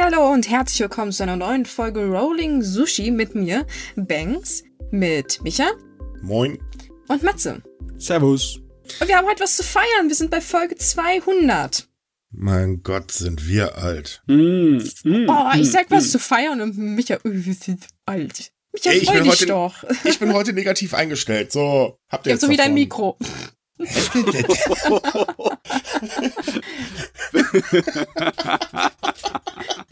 Hallo und herzlich willkommen zu einer neuen Folge Rolling Sushi mit mir, Banks, mit Micha Moin. und Matze. Servus. Und wir haben heute was zu feiern. Wir sind bei Folge 200. Mein Gott, sind wir alt. Mm, mm, Oh, ich mm, sag was mm. zu feiern und Micha, oh, wir sind alt. Micha, Ey, ich freu bin dich heute- doch. Ich bin heute negativ eingestellt. So, habt ihr Ja, jetzt so wie dein davon. Mikro.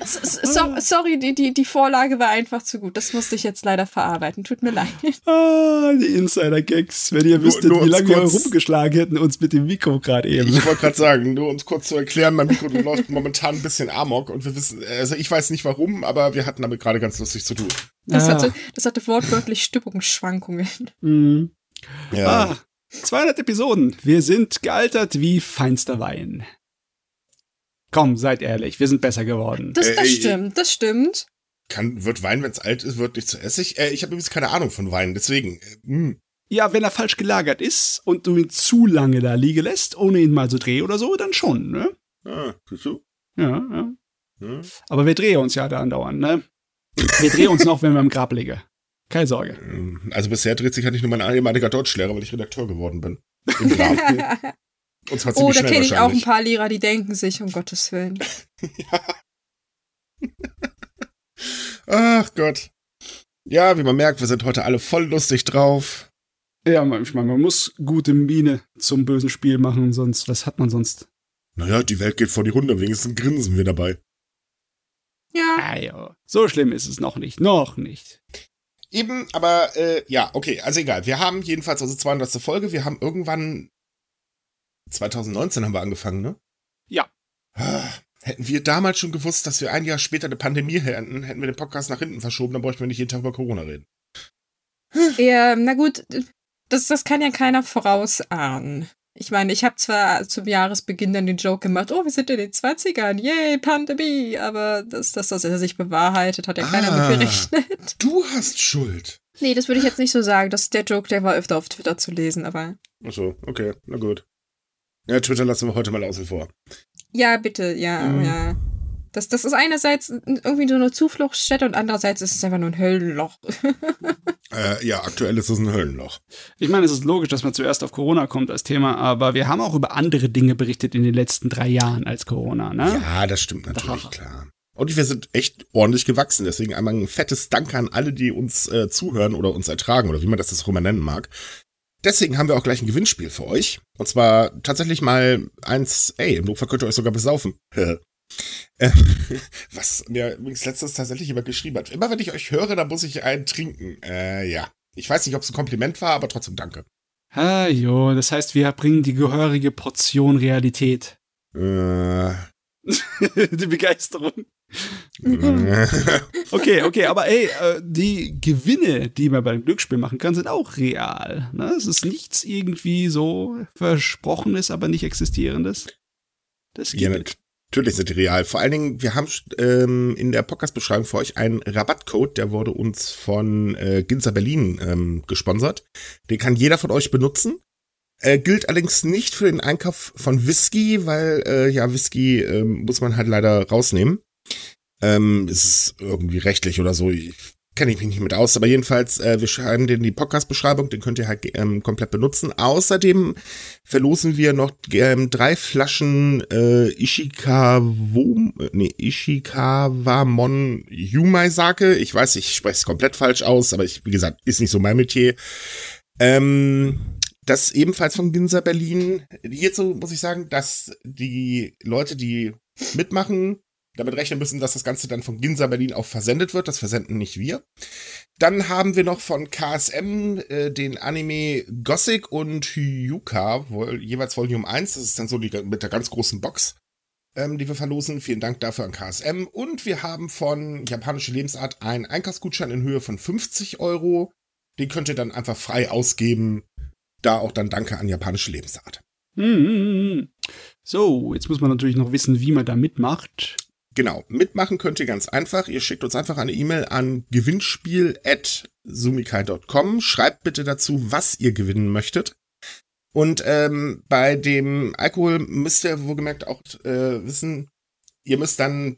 So, sorry, die, die, die Vorlage war einfach zu gut. Das musste ich jetzt leider verarbeiten. Tut mir leid. Ah, die Insider-Gags. Wenn ihr Nur- wüsstet, nur wie uns lange wir rumgeschlagen hätten, uns mit dem Mikro gerade eben. Ich wollte gerade sagen, nur uns kurz zu erklären, mein Mikro läuft momentan ein bisschen amok und wir wissen, also ich weiß nicht warum, aber wir hatten damit gerade ganz lustig zu tun. Das, Ah, hatte, das hatte wortwörtlich Stimmungsschwankungen. mm. Ja. Ah, 200 Episoden. Wir sind gealtert wie feinster Wein. Komm, seid ehrlich, wir sind besser geworden. Das, das äh, stimmt, das stimmt. Kann, wird Wein, wenn es alt ist, wird nicht zu Essig? Äh, ich habe übrigens keine Ahnung von Wein, deswegen. Äh, hm. Ja, wenn er falsch gelagert ist und du ihn zu lange da liegen lässt, ohne ihn mal zu drehen oder so, dann schon, ne? Ah, siehst du? Ja, ja. Hm. Aber wir drehen uns ja da andauernd, ne? Wir drehen uns noch, wenn wir im Grab liegen. Keine Sorge. Ähm, Also bisher dreht sich halt nicht nur mein ehemaliger Deutschlehrer, weil ich Redakteur geworden bin. Im. Und zwar oh, da kenne ich auch ein paar Lehrer, die denken sich, um Gottes Willen. Ach Gott. Ja, wie man merkt, wir sind heute alle voll lustig drauf. Ja, man- ich meine, man muss gute Miene zum bösen Spiel machen, sonst, was hat man sonst? Naja, die Welt geht vor die Runde, wenigstens grinsen wir dabei. Ja, Ah, ja. So schlimm ist es noch nicht. Noch nicht. Eben, aber äh, ja, okay, also egal. Wir haben jedenfalls unsere 200. Folge. Wir haben irgendwann 2019 haben wir angefangen, ne? Ja. Ah, Hätten wir damals schon gewusst, dass wir ein Jahr später eine Pandemie hätten, hätten wir den Podcast nach hinten verschoben, dann bräuchten wir nicht jeden Tag über Corona reden. ja, na gut, das, das kann ja keiner vorausahnen. Ich meine, ich habe zwar zum Jahresbeginn dann den Joke gemacht, oh, wir sind in den 20ern, yay, Pandemie, aber dass das, dass er sich bewahrheitet, hat ja keiner Ah. mit gerechnet. Du hast Schuld. Nee, das würde ich jetzt nicht so sagen. Das der Joke, der war öfter auf Twitter zu lesen, aber Achso, okay, na gut. Ja, Twitter lassen wir heute mal außen vor. ja, bitte, ja, Mhm. ja. Das, das ist einerseits irgendwie so eine Zufluchtsstätte und andererseits ist es einfach nur ein Höllenloch. Äh, ja, aktuell ist es ein Höllenloch. Ich meine, es ist logisch, dass man zuerst auf Corona kommt als Thema, aber wir haben auch über andere Dinge berichtet in den letzten drei Jahren als Corona, ne? Ja, das stimmt natürlich, Aha. klar. Und wir sind echt ordentlich gewachsen. Deswegen einmal ein fettes Dank an alle, die uns äh, zuhören oder uns ertragen oder wie man das jetzt auch immer nennen mag. Deswegen haben wir auch gleich ein Gewinnspiel für euch. Und zwar tatsächlich mal eins, ey, im Notfall könnt ihr euch sogar besaufen. Äh, Was mir übrigens letztens tatsächlich jemand geschrieben hat. Immer wenn ich euch höre, dann muss ich einen trinken. Äh, ja. Ich weiß nicht, ob es ein Kompliment war, aber trotzdem danke. Ah, jo, das heißt, wir bringen die gehörige Portion Realität. Äh, die Begeisterung. Okay, okay, aber ey, äh, die Gewinne, die man beim Glücksspiel machen kann, sind auch real. Ne? Es ist nichts irgendwie so Versprochenes, aber nicht Existierendes. Das gibt Ja, natürlich sind die real. Vor allen Dingen, wir haben ähm, in der Podcast-Beschreibung für euch einen Rabattcode, der wurde uns von äh, Ginza Berlin ähm, gesponsert. Den kann jeder von euch benutzen. Äh, gilt allerdings nicht für den Einkauf von Whisky, weil äh, ja, Whisky ähm, muss man halt leider rausnehmen. Ähm, ist irgendwie rechtlich oder so. Ich kenne ich mich nicht mit aus, aber jedenfalls, äh, wir schreiben den in die Podcast-Beschreibung, den könnt ihr halt ähm, komplett benutzen. Außerdem verlosen wir noch ähm, drei Flaschen äh, Ishikawa, nee, Ishikawamon Yumai Sake. Ich weiß, ich spreche es komplett falsch aus, aber ich, wie gesagt, ist nicht so mein Metier. Ähm, das ebenfalls von Ginza Berlin. Hierzu muss ich sagen, dass die Leute, die mitmachen, damit rechnen müssen, dass das Ganze dann von Ginza Berlin auch versendet wird. Das versenden nicht wir. Dann haben wir noch von KSM äh, den Anime Gothic und Hyuka, jeweils Volume 1. Das ist dann so die mit der ganz großen Box, ähm, die wir verlosen. Vielen Dank dafür an KSM. Und wir haben von Japanische Lebensart einen Einkaufsgutschein in Höhe von 50 Euro. Den könnt ihr dann einfach frei ausgeben. Da auch dann Danke an Japanische Lebensart. Hm. So, jetzt muss man natürlich noch wissen, wie man da mitmacht. Genau, mitmachen könnt ihr ganz einfach. Ihr schickt uns einfach eine E-Mail an gewinnspiel.sumikai.com. Schreibt bitte dazu, was ihr gewinnen möchtet. Und ähm, bei dem Alkohol müsst ihr wohlgemerkt auch äh, wissen, ihr müsst dann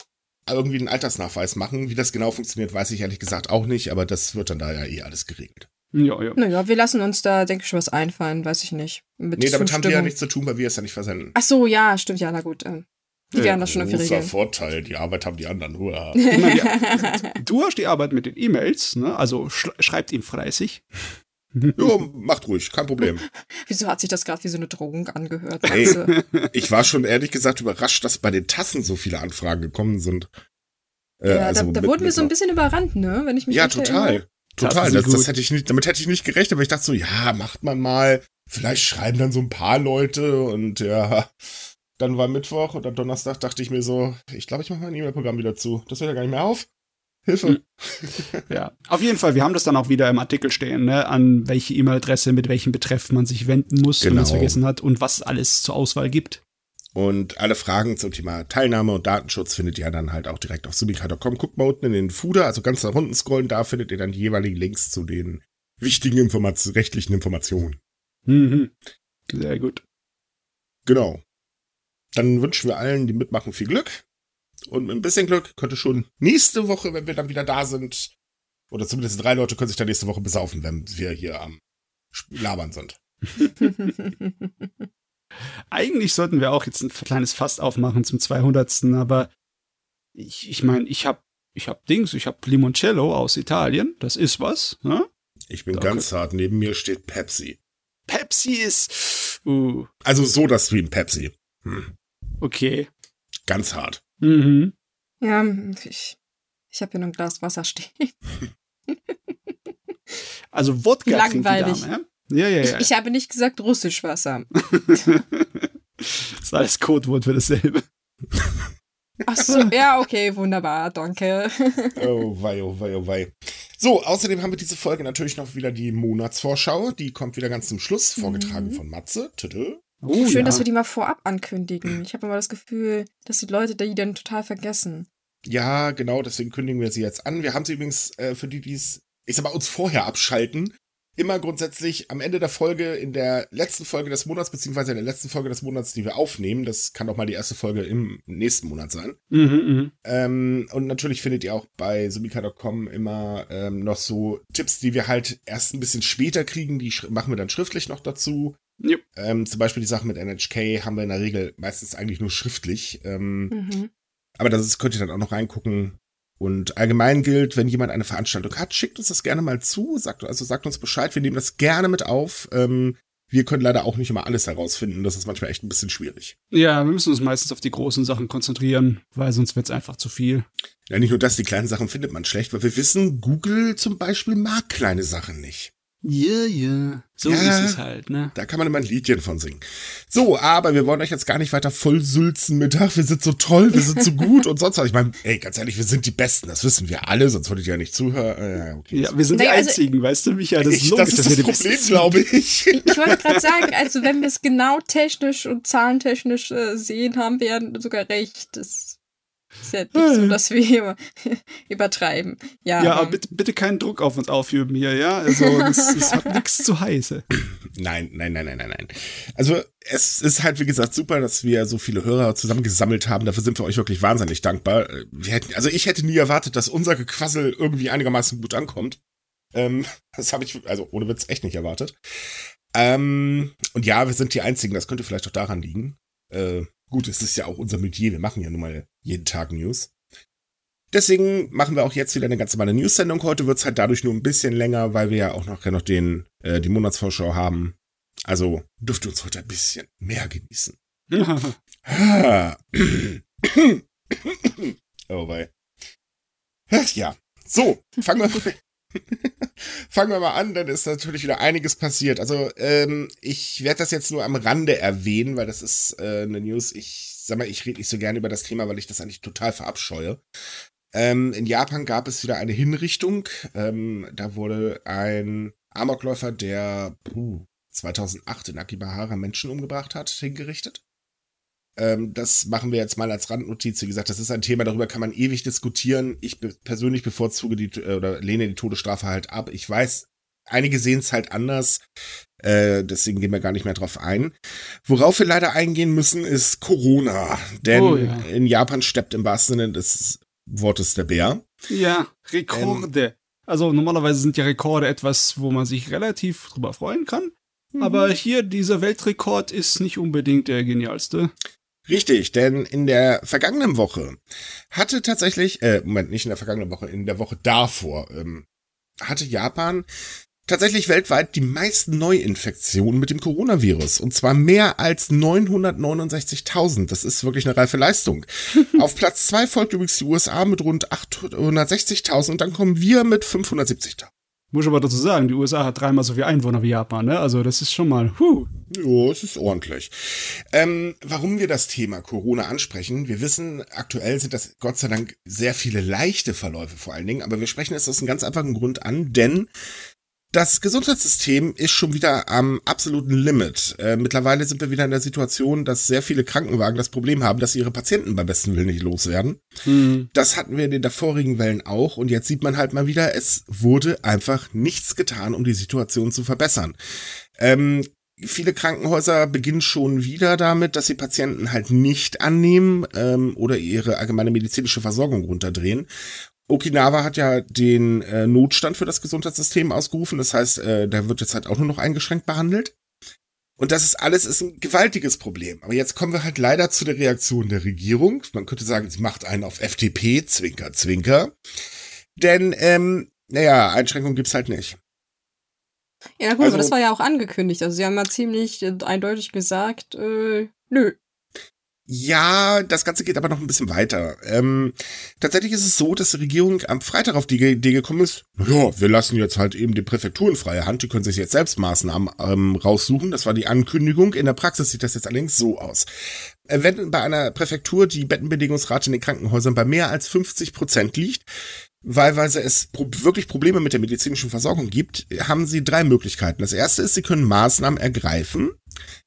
irgendwie einen Altersnachweis machen. Wie das genau funktioniert, weiß ich ehrlich gesagt auch nicht, aber das wird dann da ja eh alles geregelt. Ja, ja. Naja, wir lassen uns da, denke ich, was einfallen, weiß ich nicht. Mit Nee, damit haben die ja nichts zu tun, weil wir es ja nicht versenden. Ach so, ja, stimmt, ja, na gut. ähm, Die Ja, werden das schon irgendwie Großer regeln. Vorteil, die Arbeit haben die anderen. Hurra. Ja, du hast die Arbeit mit den E-Mails, ne? also sch schreibt ihm fleißig. Jo, macht ruhig, kein Problem. Wieso hat sich das gerade wie so eine Drohung angehört? Ey. Matze? Ich war schon ehrlich gesagt überrascht, dass bei den Tassen so viele Anfragen gekommen sind. Äh, ja, also da, da mit- wurden wir so ein bisschen überrannt, ne? Wenn ich mich Ja, recht erinnere. total. Total. Das, das hätte ich nicht, damit hätte ich nicht gerechnet, aber ich dachte so, ja, macht man mal. Vielleicht schreiben dann so ein paar Leute und ja, dann war Mittwoch und am Donnerstag dachte ich mir so, ich glaube, ich mache mein E-Mail-Programm wieder zu. Das hört ja gar nicht mehr auf. Hilfe. Hm. Ja, auf jeden Fall, wir haben das dann auch wieder im Artikel stehen, ne? an welche E-Mail-Adresse mit welchem Betreff man sich wenden muss, wenn man es Genau. vergessen hat und was es alles zur Auswahl gibt. Und alle Fragen zum Thema Teilnahme und Datenschutz findet ihr dann halt auch direkt auf subika.com. Guckt mal unten in den Footer, also ganz nach unten scrollen, da findet ihr dann die jeweiligen Links zu den wichtigen Information, rechtlichen Informationen. Mhm. Sehr gut. Genau. Dann wünschen wir allen, die mitmachen, viel Glück. Und mit ein bisschen Glück könnte schon nächste Woche, wenn wir dann wieder da sind, oder zumindest drei Leute können sich dann nächste Woche besaufen, wenn wir hier am Labern sind. Eigentlich sollten wir auch jetzt ein kleines Fass aufmachen zum 200. Aber ich, ich meine, ich habe ich hab Dings, ich habe Limoncello aus Italien, das ist was. Ne? Ich bin Danke. ganz hart, neben mir steht Pepsi. Pepsi ist, uh, Also so das Stream Pepsi. Hm. Okay. Ganz hart. Mhm. ja, ich, ich habe hier nur ein Glas Wasser stehen. Also Wodka Langweilig. Dame, ja? Ja, ja, ja. Ich, ich habe nicht gesagt russisch Wasser. das ist alles Codewort für dasselbe. Ach so, ja, okay, wunderbar, danke. Oh wei, oh wei, oh wei. So, außerdem haben wir diese Folge natürlich noch wieder die Monatsvorschau. Die kommt wieder ganz zum Schluss, vorgetragen Mhm. von Matze. Tüdel. Oh, Schön, ja. dass wir die mal vorab ankündigen. Ich habe immer das Gefühl, dass die Leute die dann total vergessen. Ja, genau, deswegen kündigen wir sie jetzt an. Wir haben sie übrigens äh, für die, die es, ich sag mal, uns vorher abschalten, immer grundsätzlich am Ende der Folge, in der letzten Folge des Monats, beziehungsweise in der letzten Folge des Monats, die wir aufnehmen, das kann auch mal die erste Folge im nächsten Monat sein. Mhm, mhm. Ähm, und natürlich findet ihr auch bei sumika.com immer ähm, noch so Tipps, die wir halt erst ein bisschen später kriegen, die machen wir dann schriftlich noch dazu. Jupp. Ähm, zum Beispiel die Sache mit NHK haben wir in der Regel meistens eigentlich nur schriftlich. Ähm, Mhm. aber das ist, könnt ihr dann auch noch reingucken. Und allgemein gilt, wenn jemand eine Veranstaltung hat, schickt uns das gerne mal zu. Sagt, also sagt uns Bescheid. Wir nehmen das gerne mit auf. Ähm, wir können leider auch nicht immer alles herausfinden. Das ist manchmal echt ein bisschen schwierig. Ja, wir müssen uns meistens auf die großen Sachen konzentrieren, weil sonst wird's einfach zu viel. Ja, nicht nur das, die kleinen Sachen findet man schlecht, weil wir wissen, Google zum Beispiel mag kleine Sachen nicht. Ja, ja. So Ja. ist es halt, ne? Da kann man immer ein Liedchen von singen. So, aber wir wollen euch jetzt gar nicht weiter vollsülzen mit, ach, wir sind so toll, wir sind so gut und sonst was. Ich meine, ey, ganz ehrlich, wir sind die Besten, das wissen wir alle, sonst würdet ihr ja nicht zuhören. Äh, okay. Ja, wir sind Naja, die also- Einzigen, weißt du, Michael? Das ist ich, logisch, das ist das die Problem, Besten glaube ich. Ich, ich wollte gerade sagen, also wenn wir es genau technisch und zahlentechnisch äh, sehen, haben wir ja sogar recht. Das ist ja nicht so, dass wir hier übertreiben. Ja, Ja, aber- aber bitte, bitte keinen Druck auf uns aufüben hier, ja? Also, das, das hat nichts zu heiße. Nein, nein, nein, nein, nein, nein. Also es ist halt, wie gesagt, super, dass wir so viele Hörer zusammengesammelt haben. Dafür sind wir euch wirklich wahnsinnig dankbar. Äh, Wir hätten, also ich hätte nie erwartet, dass unser Gequassel irgendwie einigermaßen gut ankommt. Ähm, das habe ich, also ohne Witz, echt nicht erwartet. Ähm, und ja, wir sind die Einzigen, das könnte vielleicht auch daran liegen. Äh, gut, es ist ja auch unser Metier, wir machen ja nun mal jeden Tag News. Deswegen machen wir auch jetzt wieder eine ganz normale News-Sendung. Heute wird's halt dadurch nur ein bisschen länger, weil wir ja auch noch, ja noch den, äh, die Monatsvorschau haben. Also dürft ihr uns heute ein bisschen mehr genießen. Ah. oh wei. Ach Ja, so, fangen wir, fangen wir mal an, dann ist natürlich wieder einiges passiert. Also, ähm, ich werde das jetzt nur am Rande erwähnen, weil das ist äh, eine News. Ich sag mal, ich rede nicht so gerne über das Thema, weil ich das eigentlich total verabscheue. Ähm, in Japan gab es wieder eine Hinrichtung. Ähm, da wurde ein Amokläufer, der puh, 2008 in Akibahara Menschen umgebracht hat, hingerichtet. Ähm, das machen wir jetzt mal als Randnotiz. Wie gesagt, das ist ein Thema, darüber kann man ewig diskutieren. Ich be persönlich bevorzuge die oder lehne die Todesstrafe halt ab. Ich weiß, einige sehen es halt anders. Äh, deswegen gehen wir gar nicht mehr drauf ein. Worauf wir leider eingehen müssen, ist Corona. Denn Oh, ja. in Japan steppt im wahrsten Sinne des Wortes der Bär. Ja, Rekorde. Ähm, also normalerweise sind ja Rekorde etwas, wo man sich relativ drüber freuen kann. Mhm. Aber hier, dieser Weltrekord ist nicht unbedingt der genialste. Richtig, denn in der vergangenen Woche hatte tatsächlich, äh, Moment, nicht in der vergangenen Woche, in der Woche davor, ähm, hatte Japan tatsächlich weltweit die meisten Neuinfektionen mit dem Coronavirus. Und zwar mehr als 969.000. Das ist wirklich eine reife Leistung. Auf Platz zwei folgt übrigens die USA mit rund 860.000 und dann kommen wir mit 570.000. Muss ich aber dazu sagen, die USA hat dreimal so viele Einwohner wie Japan, ne? Also das ist schon mal, huh. Ja, es ist ordentlich. Ähm, warum wir das Thema Corona ansprechen, wir wissen, aktuell sind das Gott sei Dank sehr viele leichte Verläufe vor allen Dingen, aber wir sprechen es aus einem ganz einfachen Grund an, denn das Gesundheitssystem ist schon wieder am absoluten Limit. Äh, mittlerweile sind wir wieder in der Situation, dass sehr viele Krankenwagen das Problem haben, dass sie ihre Patienten beim besten Willen nicht loswerden. Mhm. Das hatten wir in den davorigen Wellen auch und jetzt sieht man halt mal wieder, es wurde einfach nichts getan, um die Situation zu verbessern. Ähm, viele Krankenhäuser beginnen schon wieder damit, dass sie Patienten halt nicht annehmen ähm, oder ihre allgemeine medizinische Versorgung runterdrehen. Okinawa hat ja den äh, Notstand für das Gesundheitssystem ausgerufen. Das heißt, äh, da wird jetzt halt auch nur noch eingeschränkt behandelt. Und das ist alles ist ein gewaltiges Problem. Aber jetzt kommen wir halt leider zu der Reaktion der Regierung. Man könnte sagen, sie macht einen auf FDP, Zwinker, Zwinker. Denn, ähm, naja, Einschränkungen gibt's halt nicht. Ja, gut, also, aber das war ja auch angekündigt. Also sie haben ja ziemlich äh, eindeutig gesagt, äh, nö. Ja, das Ganze geht aber noch ein bisschen weiter. Ähm, tatsächlich ist es so, dass die Regierung am Freitag auf die Idee gekommen ist, ja, wir lassen jetzt halt eben die Präfekturen freie Hand, die können sich jetzt selbst Maßnahmen ähm, raussuchen. Das war die Ankündigung. In der Praxis sieht das jetzt allerdings so aus. Äh, wenn bei einer Präfektur die Bettenbedingungsrate in den Krankenhäusern bei mehr als 50 Prozent liegt, wahlweise es wirklich Probleme mit der medizinischen Versorgung gibt, haben sie drei Möglichkeiten. Das erste ist, sie können Maßnahmen ergreifen.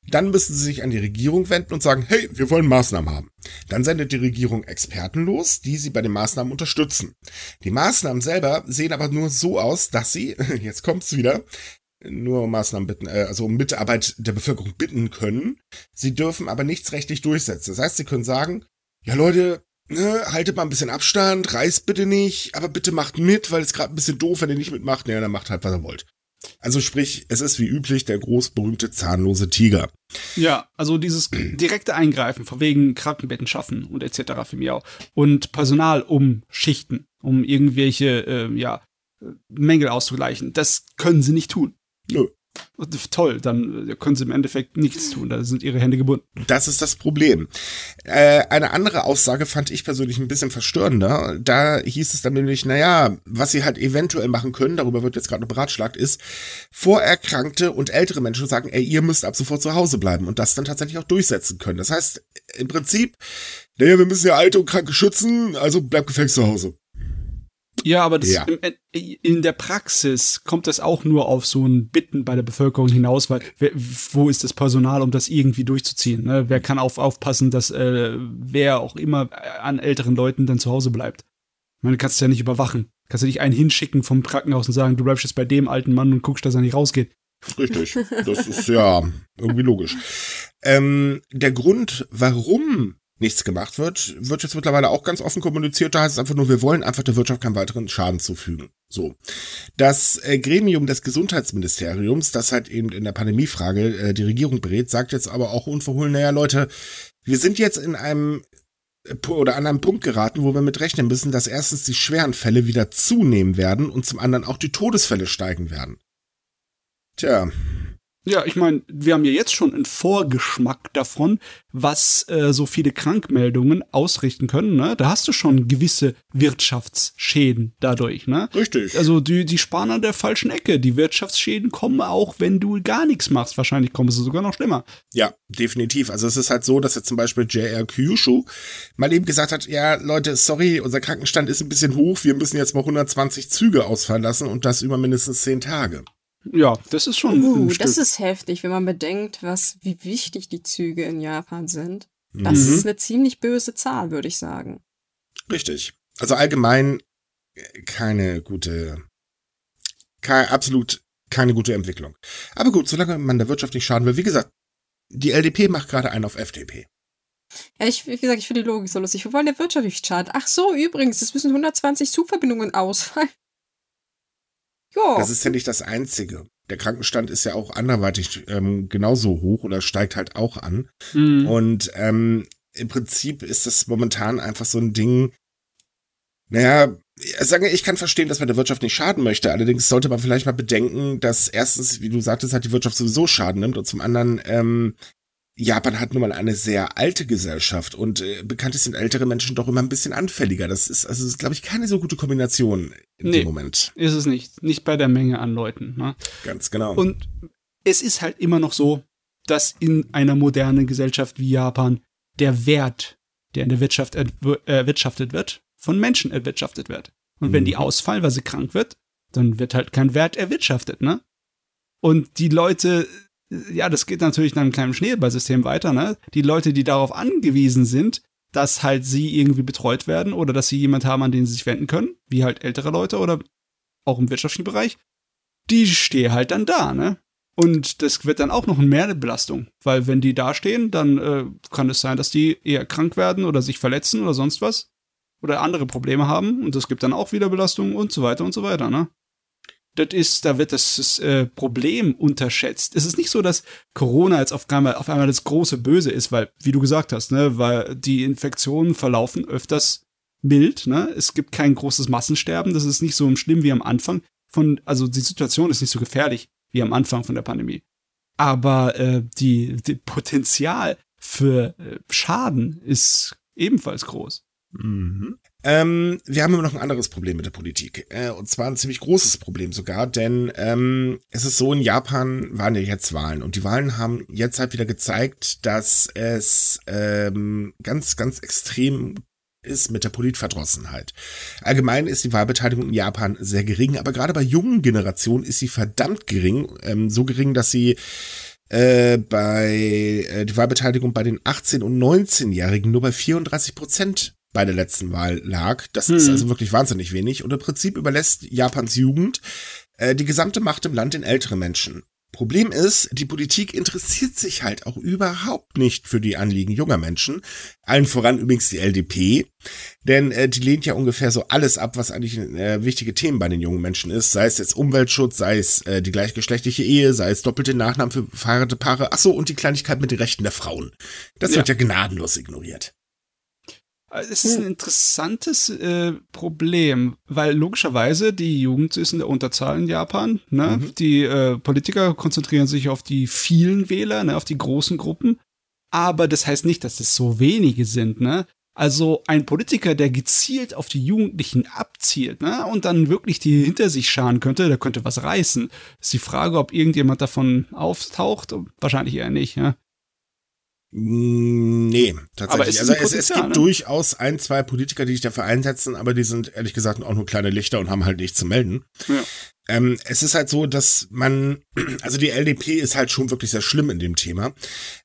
Dann müssen sie sich an die Regierung wenden und sagen, hey, wir wollen Maßnahmen haben. Dann sendet die Regierung Experten los, die sie bei den Maßnahmen unterstützen. Die Maßnahmen selber sehen aber nur so aus, dass sie, jetzt kommt's wieder, nur Maßnahmen bitten, äh, also um Mitarbeit der Bevölkerung bitten können. Sie dürfen aber nichts rechtlich durchsetzen. Das heißt, sie können sagen, ja Leute, ne, haltet mal ein bisschen Abstand, reißt bitte nicht, aber bitte macht mit, weil es gerade ein bisschen doof, wenn ihr nicht mitmacht, ne, dann macht halt, was ihr wollt. Also sprich, es ist wie üblich der großberühmte zahnlose Tiger. Ja, also dieses direkte Eingreifen, von wegen Krankenbetten schaffen und etc. für mich auch. Und Personal umschichten, um irgendwelche, äh, ja, Mängel auszugleichen. Das können sie nicht tun. Nö. Toll, dann können sie im Endeffekt nichts tun, da sind ihre Hände gebunden. Das ist das Problem. Äh, eine andere Aussage fand ich persönlich ein bisschen verstörender. Da hieß es dann nämlich, naja, was sie halt eventuell machen können, darüber wird jetzt gerade noch beratschlagt, ist, vorerkrankte und ältere Menschen sagen, ey, ihr müsst ab sofort zu Hause bleiben und das dann tatsächlich auch durchsetzen können. Das heißt, im Prinzip, naja, wir müssen ja Alte und Kranke schützen, also bleibt gefälligst zu Hause. Ja, aber das ja. in der Praxis kommt das auch nur auf so ein Bitten bei der Bevölkerung hinaus, weil wer, wo ist das Personal, um das irgendwie durchzuziehen? Ne? Wer kann auf, aufpassen, dass äh, wer auch immer an älteren Leuten dann zu Hause bleibt? Ich meine, du kannst es ja nicht überwachen. Kannst du nicht einen hinschicken vom Krankenhaus und sagen, du bleibst jetzt bei dem alten Mann und guckst, dass er nicht rausgeht. Richtig, das ist ja irgendwie logisch. Ähm, der Grund, warum nichts gemacht wird, wird jetzt mittlerweile auch ganz offen kommuniziert. Da heißt es einfach nur, wir wollen einfach der Wirtschaft keinen weiteren Schaden zufügen. So. Das äh, Gremium des Gesundheitsministeriums, das halt eben in der Pandemiefrage äh, die Regierung berät, sagt jetzt aber auch unverhohlen, naja Leute, wir sind jetzt in einem äh, oder an einem Punkt geraten, wo wir mit rechnen müssen, dass erstens die schweren Fälle wieder zunehmen werden und zum anderen auch die Todesfälle steigen werden. Tja, ja, ich meine, wir haben ja jetzt schon einen Vorgeschmack davon, was äh, so viele Krankmeldungen ausrichten können. Ne? Da hast du schon gewisse Wirtschaftsschäden dadurch. Ne? Richtig. Also die, die sparen an der falschen Ecke. Die Wirtschaftsschäden kommen auch, wenn du gar nichts machst. Wahrscheinlich kommen sie sogar noch schlimmer. Ja, definitiv. Also es ist halt so, dass jetzt zum Beispiel JR Kyushu mal eben gesagt hat, ja Leute, sorry, unser Krankenstand ist ein bisschen hoch. Wir müssen jetzt mal 120 Züge ausfallen lassen und das über mindestens 10 Tage. Ja, das ist schon. Uh, das ist heftig, wenn man bedenkt, was, wie wichtig die Züge in Japan sind. Das mhm. ist eine ziemlich böse Zahl, würde ich sagen. Richtig. Also allgemein äh, keine gute, keine, absolut keine gute Entwicklung. Aber gut, solange man der Wirtschaft nicht schaden will, wie gesagt, die LDP macht gerade einen auf FDP. Ja, ich, wie gesagt, ich finde die Logik so lustig. Wir wollen der Wirtschaft nicht schaden. Ach so, übrigens, es müssen 120 Zugverbindungen ausfallen. Ja. Das ist ja nicht das Einzige. Der Krankenstand ist ja auch anderweitig ähm, genauso hoch oder steigt halt auch an. Mhm. Und ähm, im Prinzip ist das momentan einfach so ein Ding, naja, sagen ich kann verstehen, dass man der Wirtschaft nicht schaden möchte. Allerdings sollte man vielleicht mal bedenken, dass erstens, wie du sagtest, hat die Wirtschaft sowieso Schaden nimmt und zum anderen, ähm, Japan hat nun mal eine sehr alte Gesellschaft und äh, bekanntlich sind ältere Menschen doch immer ein bisschen anfälliger. Das ist also, glaube ich, keine so gute Kombination in nee, dem Moment. Ist es nicht. Nicht bei der Menge an Leuten. Ne? Ganz genau. Und es ist halt immer noch so, dass in einer modernen Gesellschaft wie Japan der Wert, der in der Wirtschaft erwirtschaftet wird, von Menschen erwirtschaftet wird. Und mhm. wenn die mhm. ausfallen, weil sie krank wird, dann wird halt kein Wert erwirtschaftet, ne? Und die Leute ja, das geht natürlich in einem kleinen Schneeballsystem weiter, ne? Die Leute, die darauf angewiesen sind, dass halt sie irgendwie betreut werden oder dass sie jemand haben, an den sie sich wenden können, wie halt ältere Leute oder auch im wirtschaftlichen Bereich, die stehen halt dann da, ne? Und das wird dann auch noch eine Belastung, weil wenn die da stehen, dann äh, kann es sein, dass die eher krank werden oder sich verletzen oder sonst was oder andere Probleme haben und das gibt dann auch wieder Belastung und so weiter und so weiter, ne? Das ist, da wird das äh, Problem unterschätzt. Es ist nicht so, dass Corona jetzt auf einmal, auf einmal das große Böse ist, weil, wie du gesagt hast, ne, weil die Infektionen verlaufen öfters mild, ne? Es gibt kein großes Massensterben, das ist nicht so schlimm wie am Anfang von, also die Situation ist nicht so gefährlich wie am Anfang von der Pandemie. Aber äh, die, die Potenzial für äh, Schaden ist ebenfalls groß. Mhm. Ähm, wir haben immer noch ein anderes Problem mit der Politik. Äh, und zwar ein ziemlich großes Problem sogar, denn ähm, es ist so, in Japan waren ja jetzt Wahlen und die Wahlen haben jetzt halt wieder gezeigt, dass es ähm, ganz, ganz extrem ist mit der Politverdrossenheit. Allgemein ist die Wahlbeteiligung in Japan sehr gering, aber gerade bei jungen Generationen ist sie verdammt gering. Ähm, so gering, dass sie äh, bei äh, die Wahlbeteiligung bei den 18- und 19-Jährigen nur bei 34 Prozent bei der letzten Wahl lag. Das hm. ist also wirklich wahnsinnig wenig. Und im Prinzip überlässt Japans Jugend äh, die gesamte Macht im Land den älteren Menschen. Problem ist, die Politik interessiert sich halt auch überhaupt nicht für die Anliegen junger Menschen. Allen voran übrigens die LDP, denn äh, die lehnt ja ungefähr so alles ab, was eigentlich äh, wichtige Themen bei den jungen Menschen ist. Sei es jetzt Umweltschutz, sei es äh, die gleichgeschlechtliche Ehe, sei es doppelte Nachnamen für verheiratete Paare. Ach so, und die Kleinigkeit mit den Rechten der Frauen. Das ja. wird ja gnadenlos ignoriert. Es ist ein interessantes äh, Problem, weil logischerweise die Jugend ist in der Unterzahl in Japan. Ne? Mhm. Die äh, Politiker konzentrieren sich auf die vielen Wähler, ne? auf die großen Gruppen. Aber das heißt nicht, dass es so wenige sind. Ne? Also ein Politiker, der gezielt auf die Jugendlichen abzielt ne? und dann wirklich die hinter sich scharen könnte, der könnte was reißen. Ist die Frage, ob irgendjemand davon auftaucht? Wahrscheinlich eher nicht. Ja? Nee, tatsächlich. Also es, es gibt ne? durchaus ein, zwei Politiker, die sich dafür einsetzen, aber die sind ehrlich gesagt auch nur kleine Lichter und haben halt nichts zu melden. Ja. Ähm, es ist halt so, dass man, also die LDP ist halt schon wirklich sehr schlimm in dem Thema.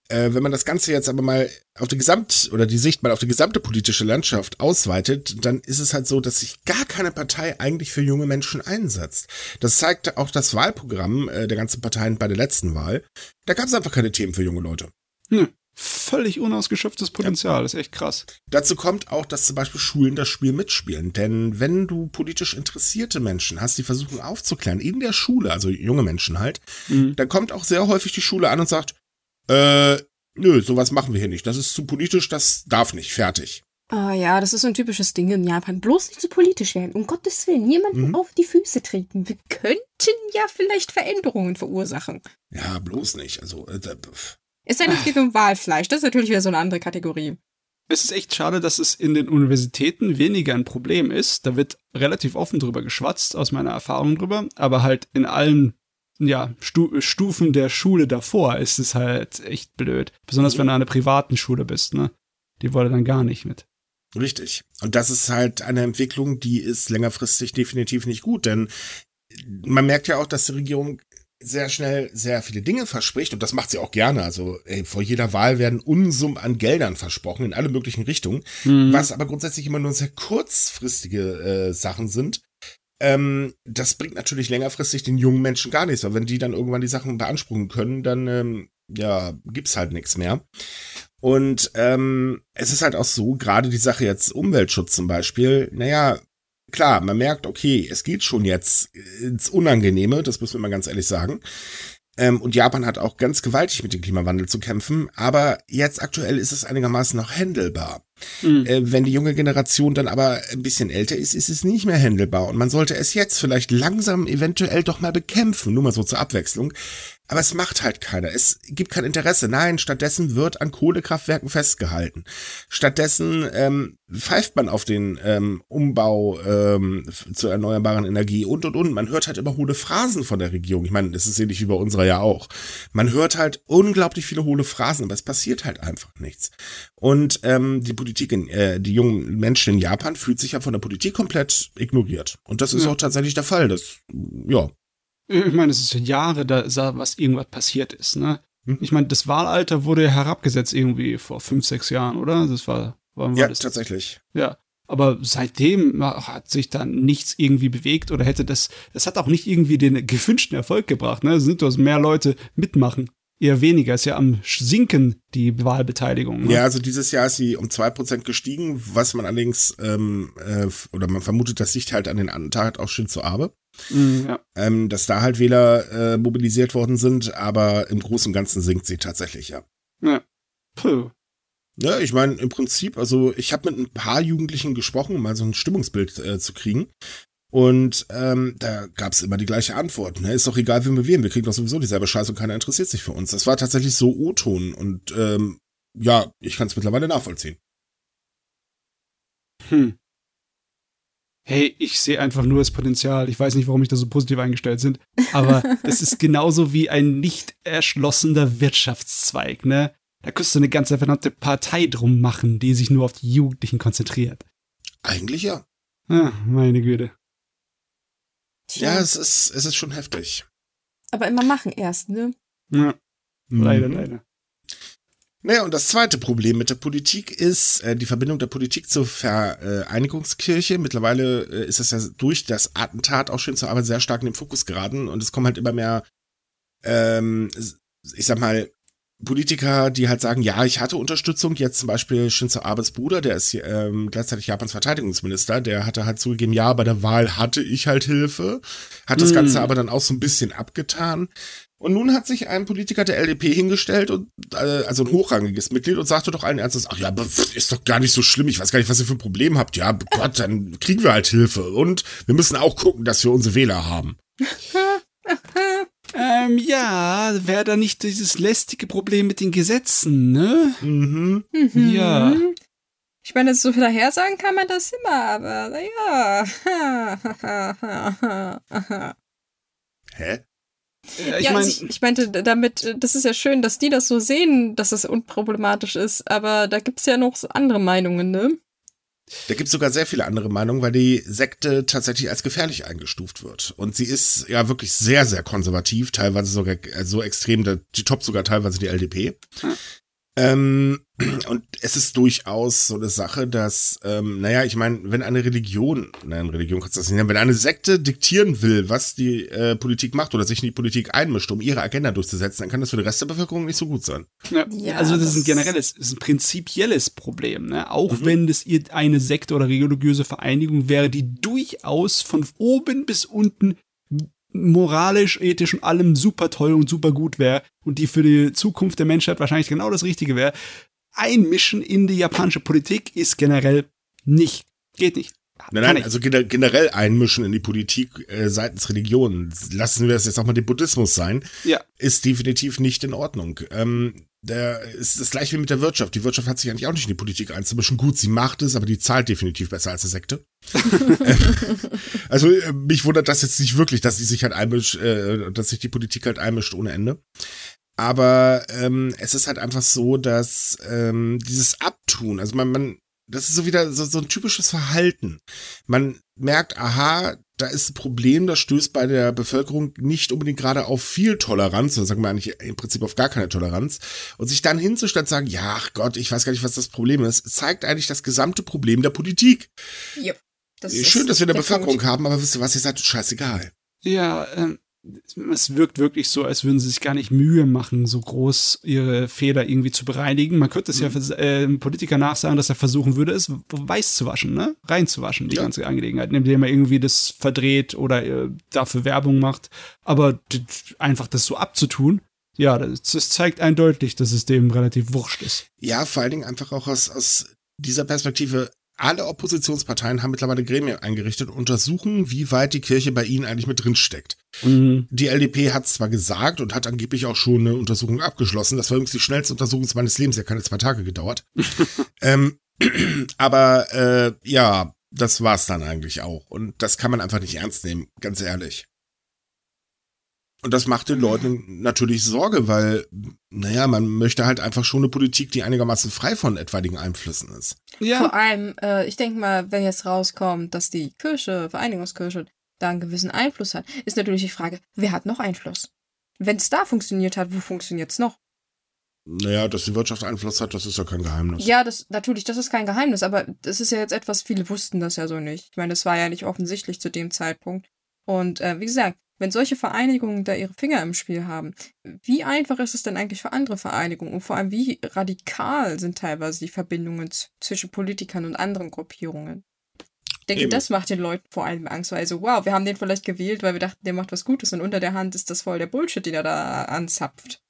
Äh, wenn man das Ganze jetzt aber mal auf die Gesamt- oder die Sicht mal auf die gesamte politische Landschaft ausweitet, dann ist es halt so, dass sich gar keine Partei eigentlich für junge Menschen einsetzt. Das zeigte auch das Wahlprogramm äh, der ganzen Parteien bei der letzten Wahl. Da gab es einfach keine Themen für junge Leute. Hm völlig unausgeschöpftes Potenzial. Ja. Das ist echt krass. Dazu kommt auch, dass zum Beispiel Schulen das Spiel mitspielen. Denn wenn du politisch interessierte Menschen hast, die versuchen aufzuklären, in der Schule, also junge Menschen halt, mhm. dann kommt auch sehr häufig die Schule an und sagt, äh, nö, sowas machen wir hier nicht. Das ist zu politisch, das darf nicht. Fertig. Ah oh ja, das ist so ein typisches Ding in Japan. Bloß nicht zu politisch werden. Um Gottes Willen, niemanden mhm. auf die Füße treten. Wir könnten ja vielleicht Veränderungen verursachen. Ja, bloß nicht. Also, äh, ist ja nicht geht um Walfleisch, das ist natürlich wieder so eine andere Kategorie. Es ist echt schade, dass es in den Universitäten weniger ein Problem ist. Da wird relativ offen drüber geschwatzt, aus meiner Erfahrung drüber. Aber halt in allen ja, Stu Stufen der Schule davor ist es halt echt blöd. Besonders wenn du an einer privaten Schule bist, ne? Die wollen dann gar nicht mit. Richtig. Und das ist halt eine Entwicklung, die ist längerfristig definitiv nicht gut, denn man merkt ja auch, dass die Regierung sehr schnell sehr viele Dinge verspricht und das macht sie auch gerne. Also ey, vor jeder Wahl werden Unsummen an Geldern versprochen in alle möglichen Richtungen, mhm. was aber grundsätzlich immer nur sehr kurzfristige äh, Sachen sind. Ähm, das bringt natürlich längerfristig den jungen Menschen gar nichts, weil wenn die dann irgendwann die Sachen beanspruchen können, dann ähm, ja gibt's halt nichts mehr. Und ähm, es ist halt auch so, gerade die Sache jetzt Umweltschutz zum Beispiel, naja, klar, man merkt, okay, es geht schon jetzt ins Unangenehme, das müssen wir mal ganz ehrlich sagen. Ähm, und Japan hat auch ganz gewaltig mit dem Klimawandel zu kämpfen, aber jetzt aktuell ist es einigermaßen noch händelbar. Mhm. Äh, wenn die junge Generation dann aber ein bisschen älter ist, ist es nicht mehr händelbar und man sollte es jetzt vielleicht langsam eventuell doch mal bekämpfen, nur mal so zur Abwechslung. Aber es macht halt keiner. Es gibt kein Interesse. Nein, stattdessen wird an Kohlekraftwerken festgehalten. Stattdessen ähm, pfeift man auf den ähm, Umbau ähm, zur erneuerbaren Energie und und und. Man hört halt immer hohle Phrasen von der Regierung. Ich meine, das ist ähnlich wie bei unserer ja auch. Man hört halt unglaublich viele hohle Phrasen, aber es passiert halt einfach nichts. Und ähm, die Politik, in, äh, die jungen Menschen in Japan fühlt sich ja von der Politik komplett ignoriert. Und das ist ja. auch tatsächlich der Fall. Das, ja, ich meine, es ist Jahre, da was irgendwas passiert ist, ne? Hm. Ich meine, das Wahlalter wurde herabgesetzt irgendwie vor fünf, sechs Jahren, oder? Das war, war ja, das? tatsächlich. Ja. Aber seitdem hat sich dann nichts irgendwie bewegt oder hätte das, das hat auch nicht irgendwie den gewünschten Erfolg gebracht, ne? Es sind also mehr Leute mitmachen eher weniger. Ist ja am Sinken, die Wahlbeteiligung. Ne? Ja, also dieses Jahr ist sie um zwei Prozent gestiegen, was man allerdings, ähm, äh, oder man vermutet, das liegt halt an den Attentat auf Shinzo Abe. Mm, ja. ähm, dass da halt Wähler äh, mobilisiert worden sind, aber im Großen und Ganzen sinkt sie tatsächlich, ja. Ja. Puh. Ja, ich meine, im Prinzip, also ich habe mit ein paar Jugendlichen gesprochen, um mal so ein Stimmungsbild äh, zu kriegen. Und ähm, da gab es immer die gleiche Antwort. Ne? Ist doch egal, wen wir wählen. Wir kriegen doch sowieso dieselbe Scheiße und keiner interessiert sich für uns. Das war tatsächlich so O-Ton. Und ähm, ja, ich kann es mittlerweile nachvollziehen. Hm. Hey, ich sehe einfach nur das Potenzial. Ich weiß nicht, warum ich da so positiv eingestellt sind, aber es ist genauso wie ein nicht erschlossener Wirtschaftszweig, ne? Da könntest du eine ganze verdammte Partei drum machen, die sich nur auf die Jugendlichen konzentriert. Eigentlich ja. Ah, meine Güte. Tja. Ja, es ist, es ist schon heftig. Aber immer machen erst, ne? Ja. Leider, mhm. leider. Naja, und das zweite Problem mit der Politik ist äh, die Verbindung der Politik zur Vereinigungskirche. Mittlerweile äh, ist es ja durch das Attentat auch schon zur Arbeit sehr stark in den Fokus geraten und es kommen halt immer mehr, ähm, ich sag mal, Politiker, die halt sagen, ja, ich hatte Unterstützung, jetzt zum Beispiel Shinzo Abes Bruder, der ist ähm, gleichzeitig Japans Verteidigungsminister, der hatte halt zugegeben, ja, bei der Wahl hatte ich halt Hilfe, hat das mm. Ganze aber dann auch so ein bisschen abgetan. Und nun hat sich ein Politiker der LDP hingestellt und äh, also ein hochrangiges Mitglied und sagte doch allen Ernstes, ach ja, ist doch gar nicht so schlimm, ich weiß gar nicht, was ihr für ein Problem habt. Ja, Gott, dann kriegen wir halt Hilfe und wir müssen auch gucken, dass wir unsere Wähler haben. Ähm, ja, wäre da nicht dieses lästige Problem mit den Gesetzen, ne? Mhm. mhm. Ja. Ich meine, so daher sagen kann man das immer, aber naja. Hä? Ja, ich, mein, also ich, ich, meinte damit, das ist ja schön, dass die das so sehen, dass es unproblematisch ist, aber da gibt's ja noch andere Meinungen, ne? Da gibt es sogar sehr viele andere Meinungen, weil die Sekte tatsächlich als gefährlich eingestuft wird. Und sie ist ja wirklich sehr, sehr konservativ, teilweise sogar äh, so extrem, die toppt sogar teilweise die LDP. Ähm, und es ist durchaus so eine Sache, dass, ähm, naja, ich meine, wenn eine Religion, nein, Religion kannst du das nicht nennen, wenn eine Sekte diktieren will, was die äh, Politik macht oder sich in die Politik einmischt, um ihre Agenda durchzusetzen, dann kann das für den Rest der Bevölkerung nicht so gut sein. Ja, ja also das, das, ist ein generelles, ist ein prinzipielles Problem, ne? Auch mhm. wenn das eine Sekte oder religiöse Vereinigung wäre, die durchaus von oben bis unten moralisch, ethisch und allem super toll und super gut wäre und die für die Zukunft der Menschheit wahrscheinlich genau das Richtige wäre. Einmischen in die japanische Politik ist generell nicht. Geht nicht. Nein, nein, also generell einmischen in die Politik äh, seitens Religion, lassen wir es jetzt auch mal den Buddhismus sein, ja. ist definitiv nicht in Ordnung. Ähm, der ist das gleiche wie mit der Wirtschaft. Die Wirtschaft hat sich eigentlich auch nicht in die Politik einzumischen. Gut, sie macht es, aber die zahlt definitiv besser als eine Sekte. also äh, mich wundert das jetzt nicht wirklich, dass sie sich halt einmischt, äh, dass sich die Politik halt einmischt ohne Ende. Aber ähm, es ist halt einfach so, dass ähm, dieses Abtun, also man, man das ist so wieder so, so ein typisches Verhalten. Man merkt, aha, da ist ein Problem, das stößt bei der Bevölkerung nicht unbedingt gerade auf viel Toleranz, oder sagen wir eigentlich im Prinzip auf gar keine Toleranz. Und sich dann hinzustellen und sagen, ja, ach Gott, ich weiß gar nicht, was das Problem ist, zeigt eigentlich das gesamte Problem der Politik. Yep. Das Schön, dass wir eine Bevölkerung Punkt. haben, aber wisst ihr was, ihr seid scheißegal. Ja, ähm, es wirkt wirklich so, als würden sie sich gar nicht Mühe machen, so groß ihre Fehler irgendwie zu bereinigen. Man könnte es mhm. ja äh, einem Politiker nachsagen, dass er versuchen würde, es weiß zu waschen, ne? Reinzuwaschen, die ja. ganze Angelegenheit, indem er irgendwie das verdreht oder äh, dafür Werbung macht. Aber einfach das so abzutun, ja, das, das zeigt eindeutig, dass es dem relativ wurscht ist. Ja, vor allen Dingen einfach auch aus, aus dieser Perspektive, alle Oppositionsparteien haben mittlerweile Gremien eingerichtet und untersuchen, wie weit die Kirche bei ihnen eigentlich mit drin steckt. Mhm. Die LDP hat zwar gesagt und hat angeblich auch schon eine Untersuchung abgeschlossen. Das war übrigens die schnellste Untersuchung meines Lebens, ja keine zwei Tage gedauert. ähm, aber äh, ja, das war's dann eigentlich auch. Und das kann man einfach nicht ernst nehmen, ganz ehrlich. Und das macht den Leuten natürlich Sorge, weil, naja, man möchte halt einfach schon eine Politik, die einigermaßen frei von etwaigen Einflüssen ist. Ja. Vor allem, äh, ich denke mal, wenn jetzt rauskommt, dass die Kirche, Vereinigungskirche, da einen gewissen Einfluss hat, ist natürlich die Frage, wer hat noch Einfluss? Wenn es da funktioniert hat, wo funktioniert es noch? Naja, dass die Wirtschaft Einfluss hat, das ist ja kein Geheimnis. Ja, das natürlich, das ist kein Geheimnis, aber das ist ja jetzt etwas, viele wussten das ja so nicht. Ich meine, das war ja nicht offensichtlich zu dem Zeitpunkt. Und äh, wie gesagt, wenn solche Vereinigungen da ihre Finger im Spiel haben, wie einfach ist es denn eigentlich für andere Vereinigungen? Und vor allem, wie radikal sind teilweise die Verbindungen zwischen Politikern und anderen Gruppierungen? Ich denke, Eben. das macht den Leuten vor allem Angst, weil so, wow, wir haben den vielleicht gewählt, weil wir dachten, der macht was Gutes und unter der Hand ist das voll der Bullshit, den er da anzapft.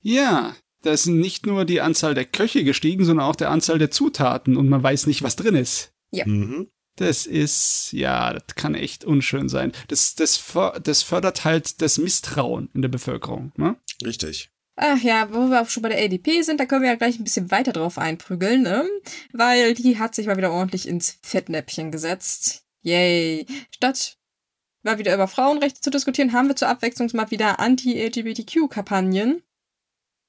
Ja, da ist nicht nur die Anzahl der Köche gestiegen, sondern auch der Anzahl der Zutaten und man weiß nicht, was drin ist. Ja. Mhm. Das ist, ja, das kann echt unschön sein. Das, das, das fördert halt das Misstrauen in der Bevölkerung, ne? Richtig. Ach ja, wo wir auch schon bei der ADP sind, da können wir ja gleich ein bisschen weiter drauf einprügeln, ne? Weil die hat sich mal wieder ordentlich ins Fettnäpfchen gesetzt. Yay. Statt mal wieder über Frauenrechte zu diskutieren, haben wir zur Abwechslung mal wieder Anti-LGBTQ-Kampagnen.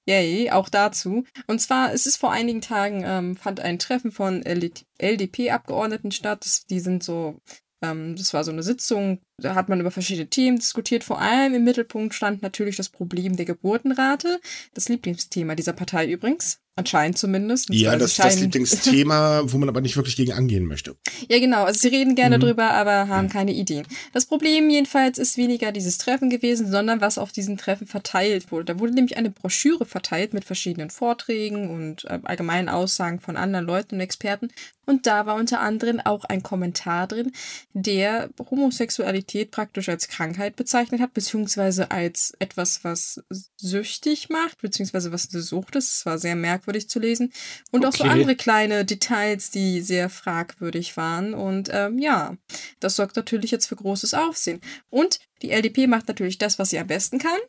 Yay, auch dazu. Und zwar, es ist vor einigen Tagen, ähm, fand ein Treffen von LDP-Abgeordneten statt. Die sind so, ähm, das war so eine Sitzung, da hat man über verschiedene Themen diskutiert. Vor allem im Mittelpunkt stand natürlich das Problem der Geburtenrate. Das Lieblingsthema dieser Partei übrigens. Anscheinend zumindest. Ja, das ist das Lieblingsthema, wo man aber nicht wirklich gegen angehen möchte. Ja, genau. Also sie reden gerne mhm. drüber, aber haben mhm. keine Ideen. Das Problem jedenfalls ist weniger dieses Treffen gewesen, sondern was auf diesen Treffen verteilt wurde. Da wurde nämlich eine Broschüre verteilt mit verschiedenen Vorträgen und äh, allgemeinen Aussagen von anderen Leuten und Experten. Und da war unter anderem auch ein Kommentar drin, der Homosexualität praktisch als Krankheit bezeichnet hat, beziehungsweise als etwas, was süchtig macht, beziehungsweise was eine Sucht ist. Es war sehr merkwürdig zu lesen. Und okay. auch so andere kleine Details, die sehr fragwürdig waren. Und ähm, ja, das sorgt natürlich jetzt für großes Aufsehen. Und die LDP macht natürlich das, was sie am besten kann.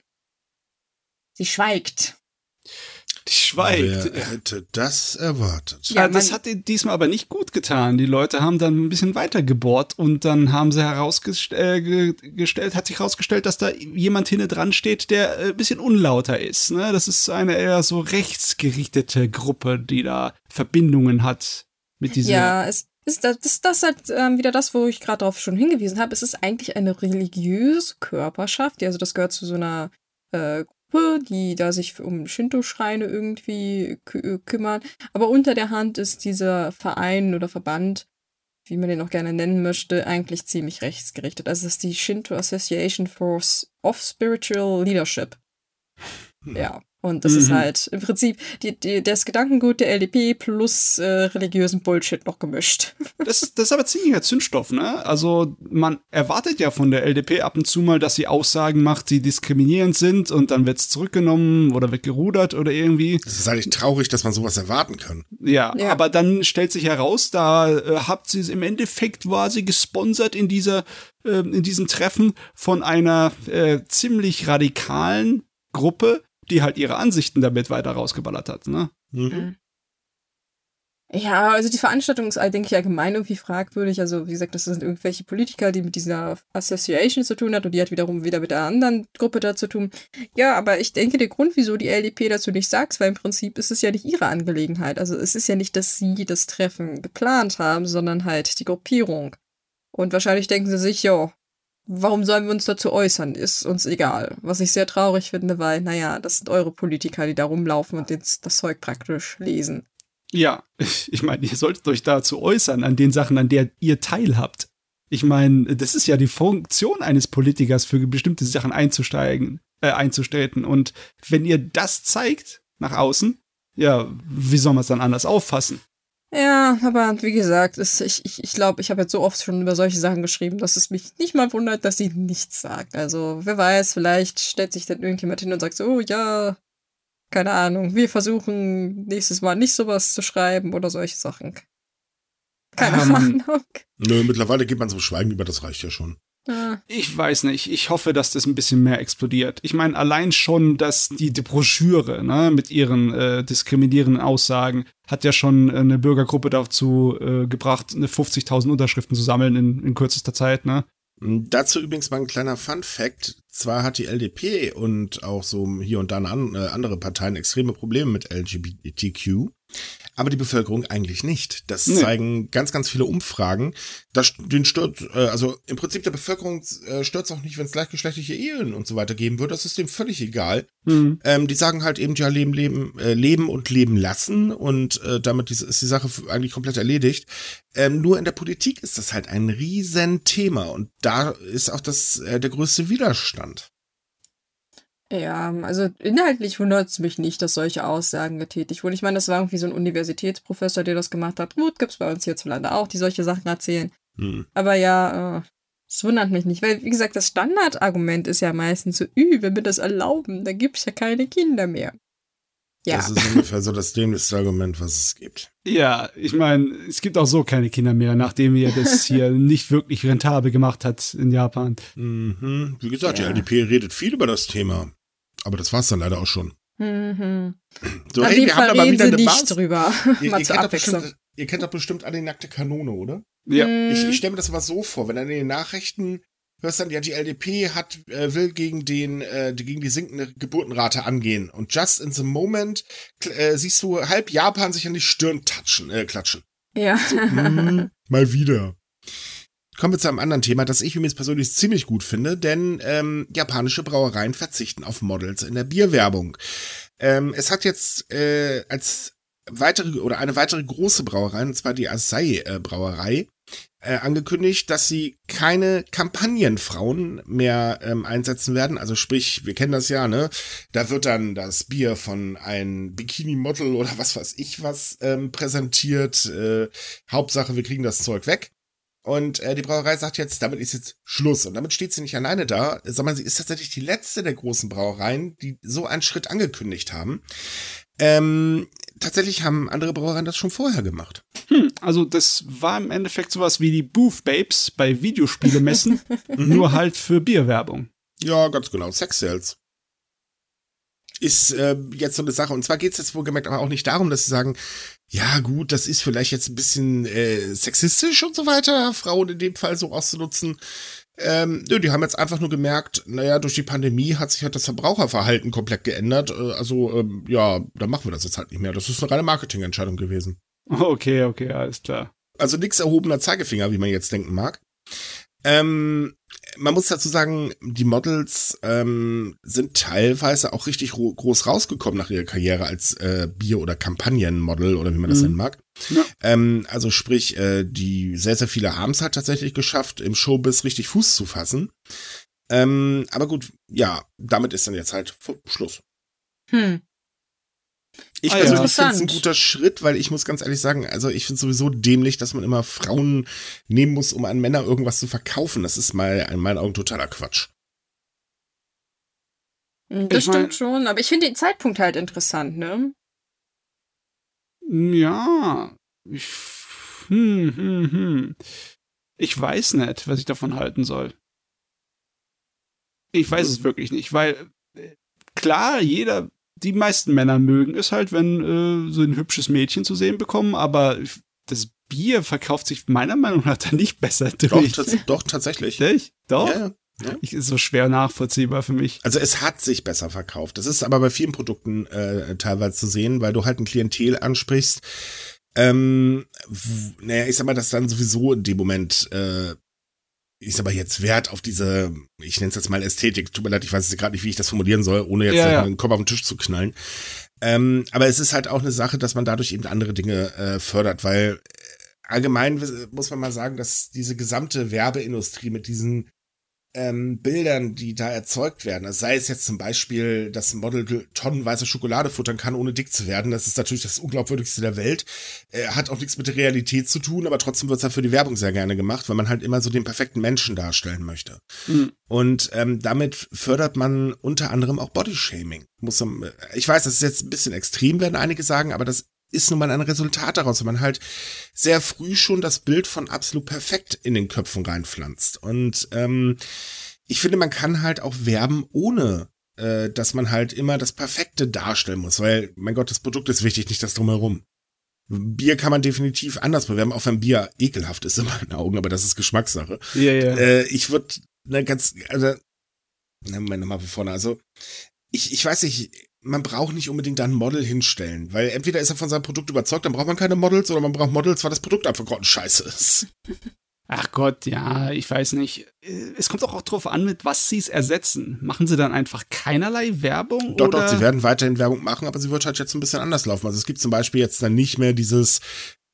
Sie schweigt. Die schweigt. Wer hätte das erwartet? Ja, das hat diesmal aber nicht gut getan. Die Leute haben dann ein bisschen weiter gebohrt und dann haben sie herausgestellt, äh, hat sich herausgestellt, dass da jemand hinten dran steht, der ein bisschen unlauter ist. Ne? Das ist eine eher so rechtsgerichtete Gruppe, die da Verbindungen hat mit dieser. Ja, es ist das, das, das halt ähm, wieder das, wo ich gerade darauf schon hingewiesen habe. Es ist eigentlich eine religiöse Körperschaft, die, also das gehört zu so einer äh, Gruppe, die da sich um Shinto-Schreine irgendwie kü kümmern. Aber unter der Hand ist dieser Verein oder Verband, wie man den auch gerne nennen möchte, eigentlich ziemlich rechtsgerichtet. Also es ist die Shinto Association for of Spiritual Leadership. Ja. Und das mhm. ist halt im Prinzip die, die, das Gedankengut der LDP plus äh, religiösen Bullshit noch gemischt. Das, das ist aber ziemlicher Zündstoff, ne? Also man erwartet ja von der LDP ab und zu mal, dass sie Aussagen macht, die diskriminierend sind und dann wird's zurückgenommen oder wird gerudert oder irgendwie. Das ist eigentlich traurig, dass man sowas erwarten kann. Ja, ja. aber dann stellt sich heraus, da äh, habt sie im Endeffekt war sie gesponsert in dieser äh, in diesem Treffen von einer äh, ziemlich radikalen Gruppe, die halt ihre Ansichten damit weiter rausgeballert hat, ne? Mhm. mhm. Ja, also die Veranstaltung ist, denke ich, allgemein irgendwie fragwürdig. Also, wie gesagt, das sind irgendwelche Politiker, die mit dieser Association zu tun hat und die hat wiederum wieder mit der anderen Gruppe da zu tun. Ja, aber ich denke, der Grund, wieso die LDP dazu nicht sagt, weil im Prinzip ist es ja nicht ihre Angelegenheit. Also, es ist ja nicht, dass sie das Treffen geplant haben, sondern halt die Gruppierung. Und wahrscheinlich denken sie sich, ja, warum sollen wir uns dazu äußern? Ist uns egal. Was ich sehr traurig finde, weil, naja, das sind eure Politiker, die da rumlaufen und das Zeug praktisch lesen. Ja, ich meine, ihr solltet euch dazu äußern, an den Sachen, an der ihr teilhabt. Ich meine, das ist ja die Funktion eines Politikers, für bestimmte Sachen einzusteigen, äh, einzutreten. Und wenn ihr das zeigt nach außen, ja, wie soll man es dann anders auffassen? Ja, aber wie gesagt, es, ich ich, ich glaube, ich habe jetzt so oft schon über solche Sachen geschrieben, dass es mich nicht mal wundert, dass sie nichts sagt. Also, wer weiß, vielleicht stellt sich dann irgendjemand hin und sagt so, oh ja, keine Ahnung, wir versuchen nächstes Mal nicht sowas zu schreiben oder solche Sachen. Keine Ähm, Ahnung. Nö, mittlerweile geht man zum Schweigen über, das reicht ja schon. Ja. Ich weiß nicht. Ich hoffe, dass das ein bisschen mehr explodiert. Ich meine, allein schon, dass die, die Broschüre ne, mit ihren äh, diskriminierenden Aussagen hat ja schon eine Bürgergruppe dazu äh, gebracht, eine 50.000 Unterschriften zu sammeln in, in kürzester Zeit. Ne? Dazu übrigens mal ein kleiner Fun Fact. Zwar hat die LDP und auch so hier und da an, äh, andere Parteien extreme Probleme mit LGBTQ, aber die Bevölkerung eigentlich nicht. Das Nee. zeigen ganz, ganz viele Umfragen. Das, den stört, äh, also im Prinzip der Bevölkerung äh, stört es auch nicht, wenn es gleichgeschlechtliche Ehen und so weiter geben würde. Das ist dem völlig egal. Hm. Ähm, die sagen halt eben, ja, leben, leben, äh, leben und leben lassen und äh, damit ist, ist die Sache eigentlich komplett erledigt. Ähm, nur in der Politik ist das halt ein Riesenthema und da ist auch das äh, der größte Widerstand. Ja, also inhaltlich wundert es mich nicht, dass solche Aussagen getätigt wurden. Ich meine, das war irgendwie so ein Universitätsprofessor, der das gemacht hat. Gut, gibt's bei uns hierzulande auch, die solche Sachen erzählen. Hm. Aber ja, äh, es wundert mich nicht, weil, wie gesagt, das Standardargument ist ja meistens so, ü, wenn wir das erlauben, dann gibt's ja keine Kinder mehr. Ja, Das ist ungefähr so das dämlichste Argument, was es gibt. Ja, ich meine, es gibt auch so keine Kinder mehr, nachdem ihr das hier nicht wirklich rentabel gemacht hat in Japan. Mhm. Wie gesagt, Ja. die LDP redet viel über das Thema. Aber das war's dann leider auch schon. mhm. So, Auf jeden wir Fall haben reden wieder sie eine nicht Bas drüber. Ihr, Mal ihr, zur kennt bestimmt, ihr kennt doch bestimmt alle die nackte Kanone, oder? Ja. Ich, ich stelle mir das aber so vor, wenn dann in den Nachrichten hörst dann, ja, die LDP hat, äh, will gegen den, äh, die- gegen die sinkende Geburtenrate angehen. Und just in the moment äh, siehst du halb Japan sich an die Stirn touchen, äh, klatschen. ja. Hm, mal wieder. Kommen wir zu einem anderen Thema, das ich übrigens persönlich ziemlich gut finde, denn ähm, japanische Brauereien verzichten auf Models in der Bierwerbung. Ähm, es hat jetzt äh, als weitere oder eine weitere große Brauerei, und zwar die Asahi äh, Brauerei, äh, angekündigt, dass sie keine Kampagnenfrauen mehr ähm, einsetzen werden. Also sprich, wir kennen das ja, ne? Da wird dann das Bier von einem Bikini-Model oder was weiß ich was ähm, präsentiert. Äh, Hauptsache, wir kriegen das Zeug weg. Und äh, die Brauerei sagt jetzt, damit ist jetzt Schluss. Und damit steht sie nicht alleine da, sondern sie ist tatsächlich die letzte der großen Brauereien, die so einen Schritt angekündigt haben. Ähm, tatsächlich haben andere Brauereien das schon vorher gemacht. Hm, also das war im Endeffekt sowas wie die Booth Babes bei Videospielemessen, nur halt für Bierwerbung. Ja, ganz genau. Sex Sales. Ist äh, jetzt so eine Sache. Und zwar geht es jetzt wohlgemerkt aber auch nicht darum, dass sie sagen, ja gut, das ist vielleicht jetzt ein bisschen äh, sexistisch und so weiter, Frauen in dem Fall so auszunutzen. Ähm, nö, die haben jetzt einfach nur gemerkt, naja, durch die Pandemie hat sich halt das Verbraucherverhalten komplett geändert. Äh, also, ähm, ja, dann machen wir das jetzt halt nicht mehr. Das ist eine reine Marketingentscheidung gewesen. Okay, okay, alles klar. Also nix erhobener Zeigefinger, wie man jetzt denken mag. Ähm, man muss dazu sagen, die Models ähm, sind teilweise auch richtig ro- groß rausgekommen nach ihrer Karriere als äh, Bier- oder Kampagnenmodel oder wie man das Mhm. nennen mag. Ja. Ähm, also sprich, äh, die sehr, sehr viele haben es halt tatsächlich geschafft, im Showbiz richtig Fuß zu fassen. Ähm, aber gut, ja, damit ist dann jetzt halt Schluss. Hm. Ich Ah, ja. persönlich finde es ein guter Schritt, weil ich muss ganz ehrlich sagen, also ich finde sowieso dämlich, dass man immer Frauen nehmen muss, um an Männer irgendwas zu verkaufen. Das ist mal in meinen Augen totaler Quatsch. Das Ich mein- stimmt schon, aber ich finde den Zeitpunkt halt interessant, ne? Ja, ich, hm, hm, hm. Ich weiß nicht, was ich davon halten soll. Ich weiß es wirklich nicht, weil äh, klar, jeder, die meisten Männer mögen es halt, wenn äh, so ein hübsches Mädchen zu sehen bekommen, aber das Bier verkauft sich meiner Meinung nach dann nicht besser Doch, durch. tats doch tatsächlich. Echt? Doch? Ja, ja. Ich, ist so schwer nachvollziehbar für mich. Also es hat sich besser verkauft. Das ist aber bei vielen Produkten äh, teilweise zu sehen, weil du halt ein Klientel ansprichst. Ähm, naja, ich sag mal, dass dann sowieso in dem Moment, äh, sag mal jetzt Wert auf diese, ich nenne es jetzt mal Ästhetik. Tut mir leid, ich weiß jetzt gerade nicht, wie ich das formulieren soll, ohne jetzt Ja, äh, ja. den Kopf auf den Tisch zu knallen. Ähm, aber es ist halt auch eine Sache, dass man dadurch eben andere Dinge äh, fördert, weil allgemein muss man mal sagen, dass diese gesamte Werbeindustrie mit diesen ähm, Bildern, die da erzeugt werden, also sei es jetzt zum Beispiel, dass ein Model tonnenweise Schokolade futtern kann, ohne dick zu werden, das ist natürlich das unglaubwürdigste der Welt, äh, hat auch nichts mit der Realität zu tun, aber trotzdem wird es halt für die Werbung sehr gerne gemacht, weil man halt immer so den perfekten Menschen darstellen möchte. Mhm. Und ähm, damit fördert man unter anderem auch Bodyshaming. Muss man, äh, ich weiß, das ist jetzt ein bisschen extrem, werden einige sagen, aber das ist nun mal ein Resultat daraus, wenn man halt sehr früh schon das Bild von absolut perfekt in den Köpfen reinpflanzt. Und ähm, ich finde, man kann halt auch werben, ohne äh, dass man halt immer das Perfekte darstellen muss, weil, mein Gott, das Produkt ist wichtig, nicht das drumherum. Bier kann man definitiv anders bewerben, auch wenn Bier ekelhaft ist in meinen Augen, aber das ist Geschmackssache. Ja, ja. Äh, ich würde ne, ganz, also, na, Moment, nochmal von vorne. Also, ich, ich weiß nicht, man braucht nicht unbedingt da ein Model hinstellen, weil entweder ist er von seinem Produkt überzeugt, dann braucht man keine Models, oder man braucht Models, weil das Produkt einfach scheiße ist. Ach Gott, ja, ich weiß nicht. Es kommt auch, auch drauf an, mit was sie es ersetzen. Machen sie dann einfach keinerlei Werbung? Doch, oder? doch, sie werden weiterhin Werbung machen, aber sie wird halt jetzt ein bisschen anders laufen. Also es gibt zum Beispiel jetzt dann nicht mehr dieses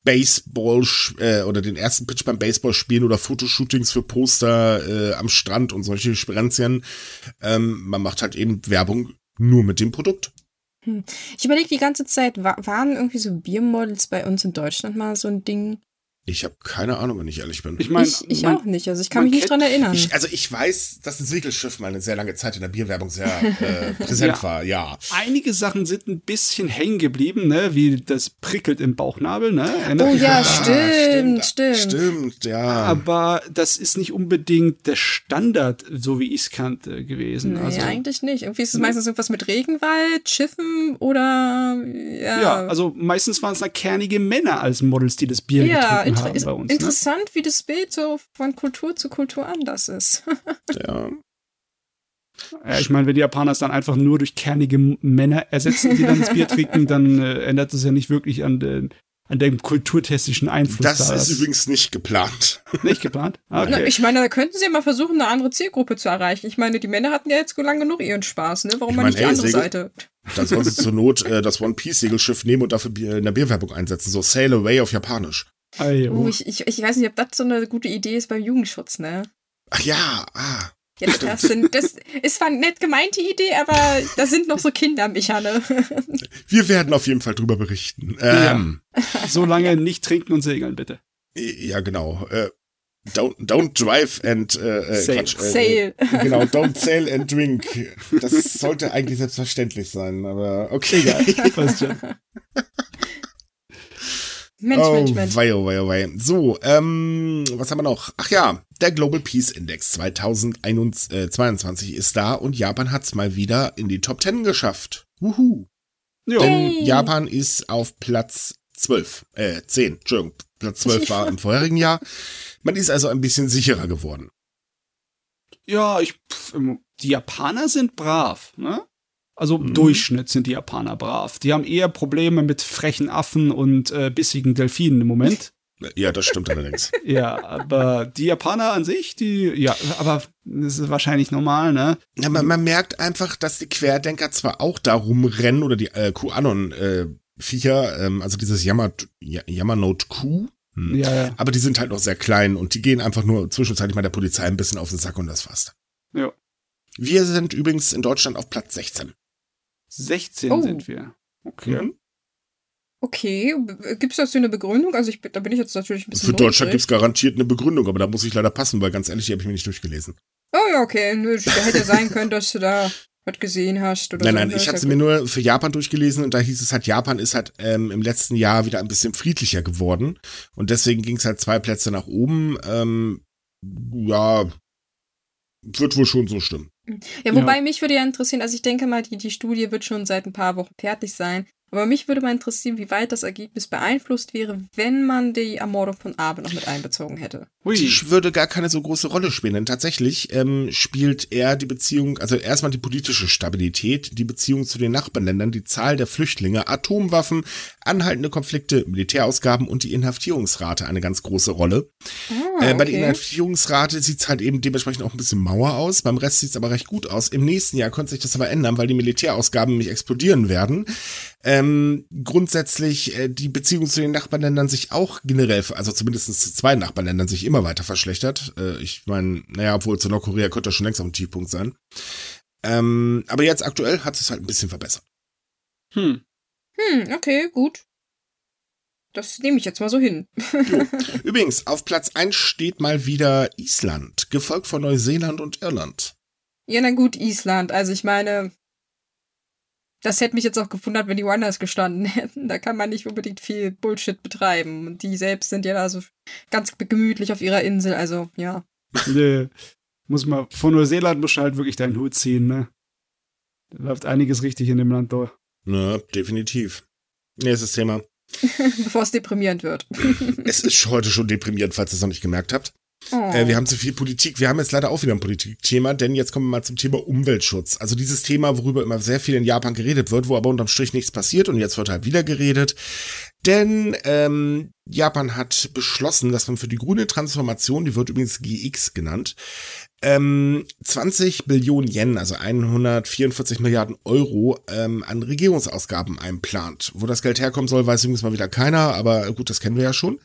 Baseball äh, oder den ersten Pitch beim Baseball spielen oder Fotoshootings für Poster äh, am Strand und solche Sperenzien. Ähm, man macht halt eben Werbung nur mit dem Produkt. Hm. Ich überlege die ganze Zeit, waren irgendwie so Biermodels bei uns in Deutschland mal so ein Ding? Ich habe keine Ahnung, wenn ich ehrlich bin. Ich, mein, ich, ich man, auch nicht. Also ich kann mich nicht dran erinnern. Ich, also ich weiß, dass ein Segelschiff mal eine sehr lange Zeit in der Bierwerbung sehr äh, präsent ja. war, ja. Einige Sachen sind ein bisschen hängen geblieben, ne? Wie das prickelt im Bauchnabel, ne? Erinnert oh ja, stimmt, stimmt, stimmt. ja. Aber das ist nicht unbedingt der Standard, so wie ich es kannte, gewesen. Nee, also, eigentlich nicht. Irgendwie ist es meistens irgendwas mit Regenwald, Schiffen oder ja. Ja, also meistens waren es da kernige Männer als Models, die das Bier ja, getrunken haben bei uns. Ne? Interessant, ne? wie das Bild so von Kultur zu Kultur anders ist. ja. Ja, ich meine, wenn die Japaner es dann einfach nur durch kernige Männer ersetzen, die dann das Bier trinken, dann äh, ändert es ja nicht wirklich an den, an dem kulturtestischen Einfluss. Das da ist übrigens nicht geplant. Nicht geplant? Okay. Na, ich meine, da könnten sie ja mal versuchen, eine andere Zielgruppe zu erreichen. Ich meine, die Männer hatten ja jetzt lang genug ihren Spaß, ne? Warum ich mal nicht die andere Segel, Seite? Dann sollen sie zur Not äh, das One Piece Segelschiff nehmen und dafür in der Bierwerbung einsetzen. So Sail Away auf Japanisch. Oh, ich, ich, ich weiß nicht, ob das so eine gute Idee ist beim Jugendschutz, ne? Ach ja, ah. Ja, das, sind, das ist zwar eine nett gemeinte Idee, aber da sind noch so Kindermechane. Wir werden auf jeden Fall drüber berichten. Ähm, ja. Solange nicht trinken und segeln, bitte. Ja, genau. Äh, don't, don't drive and äh, äh sail. Quatsch, äh, sail. Genau, don't sail and drink. Das sollte eigentlich selbstverständlich sein, aber okay. Egal, passt schon. Mensch, oh, Mensch, Mensch. Wei, oh, wei, oh, wei. So, ähm, was haben wir noch? Ach ja, der Global Peace Index 2022 ist da und Japan hat's mal wieder in die Top 10 geschafft. Wuhu. Ja. Denn Japan ist auf Platz 12, äh, 10, Entschuldigung, Platz 12 war im vorherigen Jahr. Man ist also ein bisschen sicherer geworden. Ja, ich, die Japaner sind brav, ne? Also im mhm. Durchschnitt sind die Japaner brav. Die haben eher Probleme mit frechen Affen und äh, bissigen Delfinen im Moment. Ja, das stimmt allerdings. ja, aber die Japaner an sich, die, ja, aber das ist wahrscheinlich normal, ne? Ja, man, man merkt einfach, dass die Querdenker zwar auch da rumrennen oder die äh, QAnon-Viecher, äh, ähm, also dieses Yammer, Yamanote Q, hm. ja, ja. aber die sind halt noch sehr klein und die gehen einfach nur zwischenzeitlich mal der Polizei ein bisschen auf den Sack und das fasst. Ja. Wir sind übrigens in Deutschland auf Platz 16. 16 oh. sind wir. Okay. Mhm. Okay, gibt es dazu eine Begründung? Also ich, da bin ich jetzt natürlich ein bisschen. Für Deutschland gibt es garantiert eine Begründung, aber da muss ich leider passen, weil ganz ehrlich, die habe ich mir nicht durchgelesen. Oh ja, okay. Nö, da hätte sein können, dass du da was gesehen hast. Oder nein, so. nein, ich habe sie mir nur für Japan durchgelesen und da hieß es halt, Japan ist halt ähm, im letzten Jahr wieder ein bisschen friedlicher geworden und deswegen ging es halt zwei Plätze nach oben. Ähm, ja, wird wohl schon so stimmen. Ja, wobei ja. mich würde ja interessieren, also ich denke mal, die, die Studie wird schon seit ein paar Wochen fertig sein. Aber mich würde mal interessieren, wie weit das Ergebnis beeinflusst wäre, wenn man die Ermordung von Abe noch mit einbezogen hätte. Hui. Die würde gar keine so große Rolle spielen, denn tatsächlich ähm, spielt er die Beziehung, also erstmal die politische Stabilität, die Beziehung zu den Nachbarländern, die Zahl der Flüchtlinge, Atomwaffen, anhaltende Konflikte, Militärausgaben und die Inhaftierungsrate eine ganz große Rolle. Ah, äh, bei der Inhaftierungsrate sieht es halt eben dementsprechend auch ein bisschen Mauer aus, beim Rest sieht es aber recht gut aus. Im nächsten Jahr könnte sich das aber ändern, weil die Militärausgaben nämlich explodieren werden. Ähm, grundsätzlich äh, die Beziehung zu den Nachbarländern sich auch generell, also zumindest zu zwei Nachbarländern sich immer weiter verschlechtert. Äh, ich meine, naja, obwohl zu Nordkorea könnte das schon längst auf ein Tiefpunkt sein. Ähm, aber jetzt aktuell hat es halt ein bisschen verbessert. Hm. Hm, okay, gut. Das nehme ich jetzt mal so hin. Übrigens, auf Platz 1 steht mal wieder Island, gefolgt von Neuseeland und Irland. Ja, na gut, Island. Also ich meine, das hätte mich jetzt auch gewundert, wenn die woanders gestanden hätten. Da kann man nicht unbedingt viel Bullshit betreiben. Und die selbst sind ja da so ganz gemütlich auf ihrer Insel. Also, ja. Nee. Muss man, von Neuseeland musst du halt wirklich deinen Hut ziehen, ne? Da läuft einiges richtig in dem Land durch. Na, definitiv. Nächstes Thema. Bevor es deprimierend wird. es ist heute schon deprimierend, falls ihr es noch nicht gemerkt habt. Oh. Äh, wir haben zu viel Politik. Wir haben jetzt leider auch wieder ein Politikthema, denn jetzt kommen wir mal zum Thema Umweltschutz. Also dieses Thema, worüber immer sehr viel in Japan geredet wird, wo aber unterm Strich nichts passiert und jetzt wird halt wieder geredet. Denn ähm, Japan hat beschlossen, dass man für die grüne Transformation, die wird übrigens GX genannt, ähm, 20 Billionen Yen, also 144 Milliarden Euro ähm, an Regierungsausgaben einplant. Wo das Geld herkommen soll, weiß übrigens mal wieder keiner, aber gut, das kennen wir ja schon.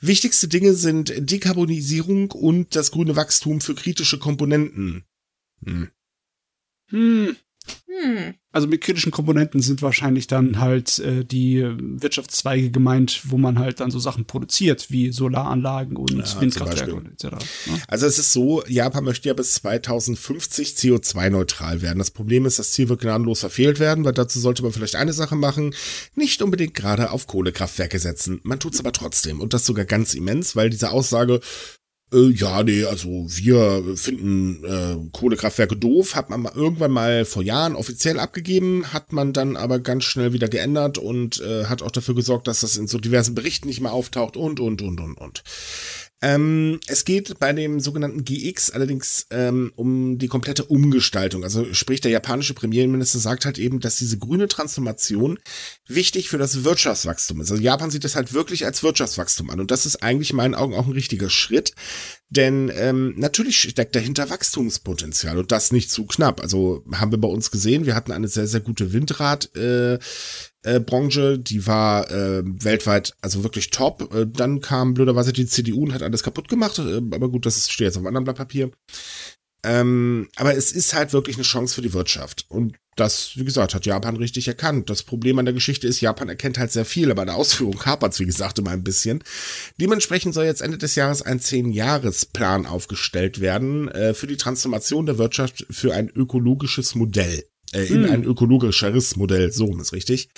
Wichtigste Dinge sind Dekarbonisierung und das grüne Wachstum für kritische Komponenten. Hm. Hm. Hm. Also mit kritischen Komponenten sind wahrscheinlich dann halt äh, die Wirtschaftszweige gemeint, wo man halt dann so Sachen produziert, wie Solaranlagen und Ja, Windkraftwerke und etc. Ne? Also es ist so, Japan möchte ja bis 2050 CO2-neutral werden. Das Problem ist, das Ziel wird gnadenlos verfehlt werden, weil dazu sollte man vielleicht eine Sache machen, nicht unbedingt gerade auf Kohlekraftwerke setzen. Man tut's aber trotzdem und das sogar ganz immens, weil diese Aussage, äh, ja, nee, also wir finden äh, Kohlekraftwerke doof, hat man mal irgendwann mal vor Jahren offiziell abgegeben, hat man dann aber ganz schnell wieder geändert und äh, hat auch dafür gesorgt, dass das in so diversen Berichten nicht mehr auftaucht und, und, und, und, und. Ähm, es geht bei dem sogenannten GX allerdings ähm, um die komplette Umgestaltung. Also sprich, der japanische Premierminister sagt halt eben, dass diese grüne Transformation wichtig für das Wirtschaftswachstum ist. Also Japan sieht das halt wirklich als Wirtschaftswachstum an. Und das ist eigentlich in meinen Augen auch ein richtiger Schritt. Denn ähm, natürlich steckt dahinter Wachstumspotenzial und das nicht zu knapp. Also haben wir bei uns gesehen, wir hatten eine sehr, sehr gute Windrad. Äh, äh, Branche, die war äh, weltweit also wirklich top. Äh, dann kam blöderweise die CDU und hat alles kaputt gemacht. Äh, aber gut, das steht jetzt auf einem anderen Blatt Papier. Ähm, aber es ist halt wirklich eine Chance für die Wirtschaft. Und das, wie gesagt, hat Japan richtig erkannt. Das Problem an der Geschichte ist, Japan erkennt halt sehr viel, aber in der Ausführung hapert wie gesagt, immer ein bisschen. Dementsprechend soll jetzt Ende des Jahres ein Zehn-Jahres-Plan aufgestellt werden äh, für die Transformation der Wirtschaft für ein ökologisches Modell. Äh, in Hm. ein ökologischeres Modell, so ist richtig.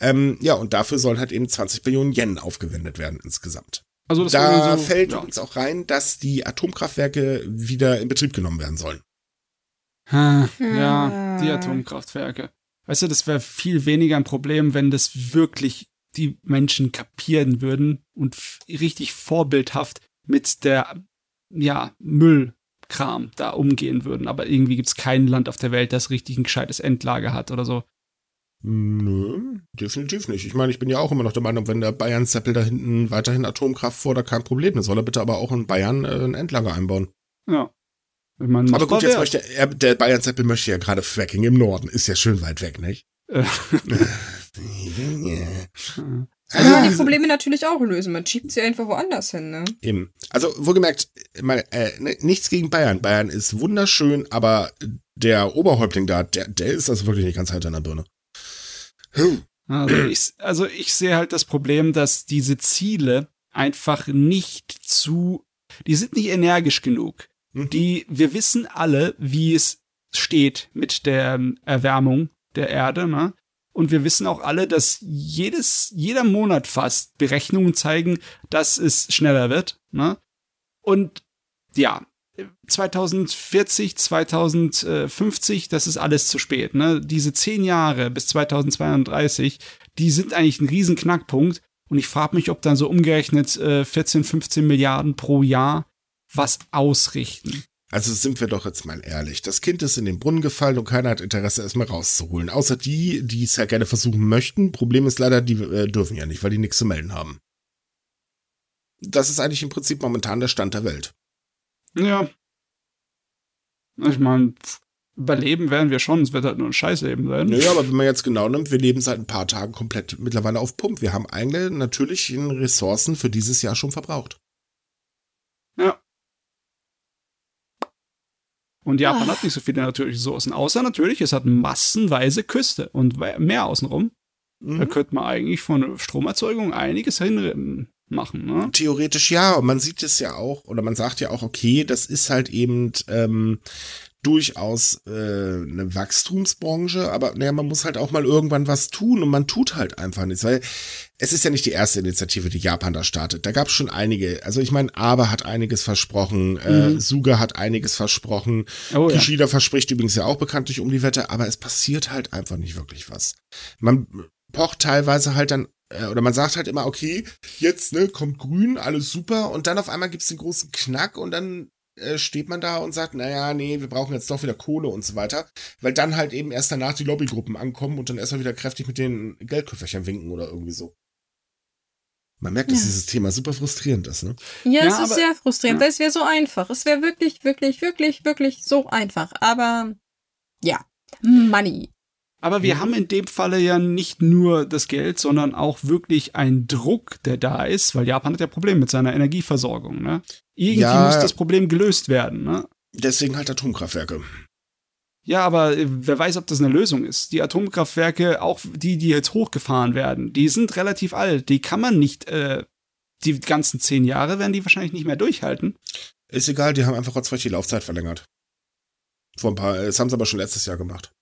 Ähm, ja, und dafür sollen halt eben 20 Billionen Yen aufgewendet werden insgesamt. Also das Da so, fällt ja. übrigens auch rein, dass die Atomkraftwerke wieder in Betrieb genommen werden sollen. Ha, Ja, die. Atomkraftwerke. Weißt du, das wäre viel weniger ein Problem, wenn das wirklich die Menschen kapieren würden und richtig vorbildhaft mit der, ja, Müllkram da umgehen würden. Aber irgendwie gibt's kein Land auf der Welt, das richtig ein gescheites Endlager hat oder so. Nö, definitiv nicht. Ich meine, ich bin ja auch immer noch der Meinung, wenn der Bayern-Zeppel da hinten weiterhin Atomkraft fordert, kein Problem. Dann soll er bitte aber auch in Bayern äh, ein Endlager einbauen. Ja. Ich meine, aber gut, jetzt möchte er, der Bayern-Zeppel möchte ja gerade Fracking im Norden. Ist ja schön weit weg, nicht? Äh, Also kann man die Probleme natürlich auch lösen. Man schiebt sie einfach woanders hin, ne? Eben. Also, wohlgemerkt, mal, äh, ne, nichts gegen Bayern. Bayern ist wunderschön, aber der Oberhäuptling da, der, der ist also wirklich nicht ganz heiter in der Birne. Also ich, also ich sehe halt das Problem, dass diese Ziele einfach nicht zu, die sind nicht energisch genug. Mhm. Die, wir wissen alle, wie es steht mit der ähm, Erwärmung der Erde, ne? Und wir wissen auch alle, dass jedes, jeder Monat fast Berechnungen zeigen, dass es schneller wird, ne? Und ja, 2040, 2050, das ist alles zu spät. Ne? Diese zehn Jahre bis 2032, die sind eigentlich ein riesen Knackpunkt. Und ich frage mich, ob dann so umgerechnet äh, 14, 15 Milliarden pro Jahr was ausrichten. Also sind wir doch jetzt mal ehrlich. Das Kind ist in den Brunnen gefallen und keiner hat Interesse, es mal rauszuholen. Außer die, die es ja gerne versuchen möchten. Problem ist leider, die äh, dürfen ja nicht, weil die nichts zu melden haben. Das ist eigentlich im Prinzip momentan der Stand der Welt. Ja. Ich meine, überleben werden wir schon, es wird halt nur ein Scheißleben sein. Naja, aber wenn man jetzt genau nimmt, wir leben seit ein paar Tagen komplett mittlerweile auf Pump. Wir haben eigene natürlichen Ressourcen für dieses Jahr schon verbraucht. Ja. Und Japan Ah. hat nicht so viele natürliche Ressourcen, außer natürlich, es hat massenweise Küste und Meer außenrum. Da Mhm. könnte man eigentlich von Stromerzeugung einiges hin machen, ne? Theoretisch ja, und man sieht es ja auch, oder man sagt ja auch, okay, das ist halt eben ähm, durchaus äh, eine Wachstumsbranche, aber naja, man muss halt auch mal irgendwann was tun und man tut halt einfach nichts, weil es ist ja nicht die erste Initiative, die Japan da startet. Da gab es schon einige. Also ich meine, Aber hat einiges versprochen, äh, Mhm. Suga hat einiges versprochen, Oh ja. Kishida verspricht übrigens ja auch bekanntlich um die Wette, aber es passiert halt einfach nicht wirklich was. Man pocht teilweise halt dann, äh, oder man sagt halt immer, okay, jetzt ne, kommt grün, alles super, und dann auf einmal gibt's den großen Knack und dann äh, steht man da und sagt, naja, nee, wir brauchen jetzt doch wieder Kohle und so weiter, weil dann halt eben erst danach die Lobbygruppen ankommen und dann erstmal wieder kräftig mit den Geldköfferchen winken oder irgendwie so. Man merkt, dass Ja. dieses Thema super frustrierend ist, ne? Ja, Ja, es ist aber- sehr frustrierend, ja. weil es wäre so einfach. Es wäre wirklich, wirklich, wirklich, wirklich so einfach. Aber ja, Money. Aber wir Mhm. haben in dem Falle ja nicht nur das Geld, sondern auch wirklich einen Druck, der da ist, weil Japan hat ja Probleme mit seiner Energieversorgung, ne? Irgendwie Ja. muss das Problem gelöst werden, ne? Deswegen halt Atomkraftwerke. Ja, aber äh, wer weiß, ob das eine Lösung ist. Die Atomkraftwerke, auch die, die jetzt hochgefahren werden, die sind relativ alt. Die kann man nicht, äh, die ganzen zehn Jahre werden die wahrscheinlich nicht mehr durchhalten. Ist egal, die haben einfach rotzfrech die Laufzeit verlängert. Vor ein paar, das haben sie aber schon letztes Jahr gemacht.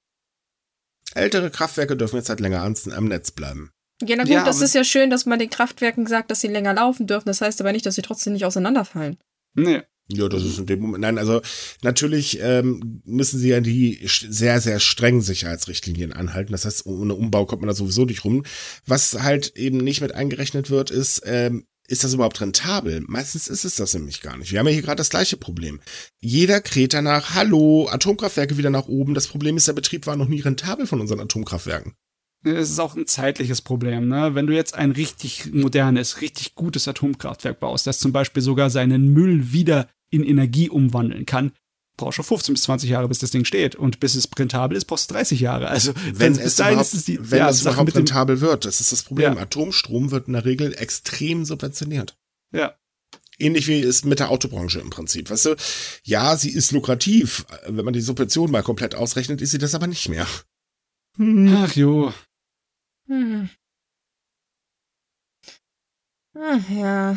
Ältere Kraftwerke dürfen jetzt halt länger am Netz bleiben. Ja, na gut, Ja, das ist ja schön, dass man den Kraftwerken sagt, dass sie länger laufen dürfen. Das heißt aber nicht, dass sie trotzdem nicht auseinanderfallen. Nee. Ja, das ist in dem Moment. Nein, also natürlich ähm, müssen sie ja die sehr, sehr strengen Sicherheitsrichtlinien anhalten. Das heißt, ohne Umbau kommt man da sowieso nicht rum. Was halt eben nicht mit eingerechnet wird, ist, ähm, ist das überhaupt rentabel? Meistens ist es das nämlich gar nicht. Wir haben ja hier gerade das gleiche Problem. Jeder kräht danach, hallo, Atomkraftwerke wieder nach oben. Das Problem ist, der Betrieb war noch nie rentabel von unseren Atomkraftwerken. Es ist auch ein zeitliches Problem, ne? Wenn du jetzt ein richtig modernes, richtig gutes Atomkraftwerk baust, das zum Beispiel sogar seinen Müll wieder in Energie umwandeln kann, brauchst du 15 bis 20 Jahre, bis das Ding steht. Und bis es rentabel ist, brauchst du 30 Jahre. Also, Wenn bis es dahin überhaupt, ist es die wenn ja, es Sache überhaupt mit dem, rentabel wird, das ist das Problem. Ja. Atomstrom wird in der Regel extrem subventioniert. Ja. Ähnlich wie es mit der Autobranche im Prinzip. Weißt du, ja, sie ist lukrativ. Wenn man die Subvention mal komplett ausrechnet, ist sie das aber nicht mehr. Ach jo. Hm. Ach ja.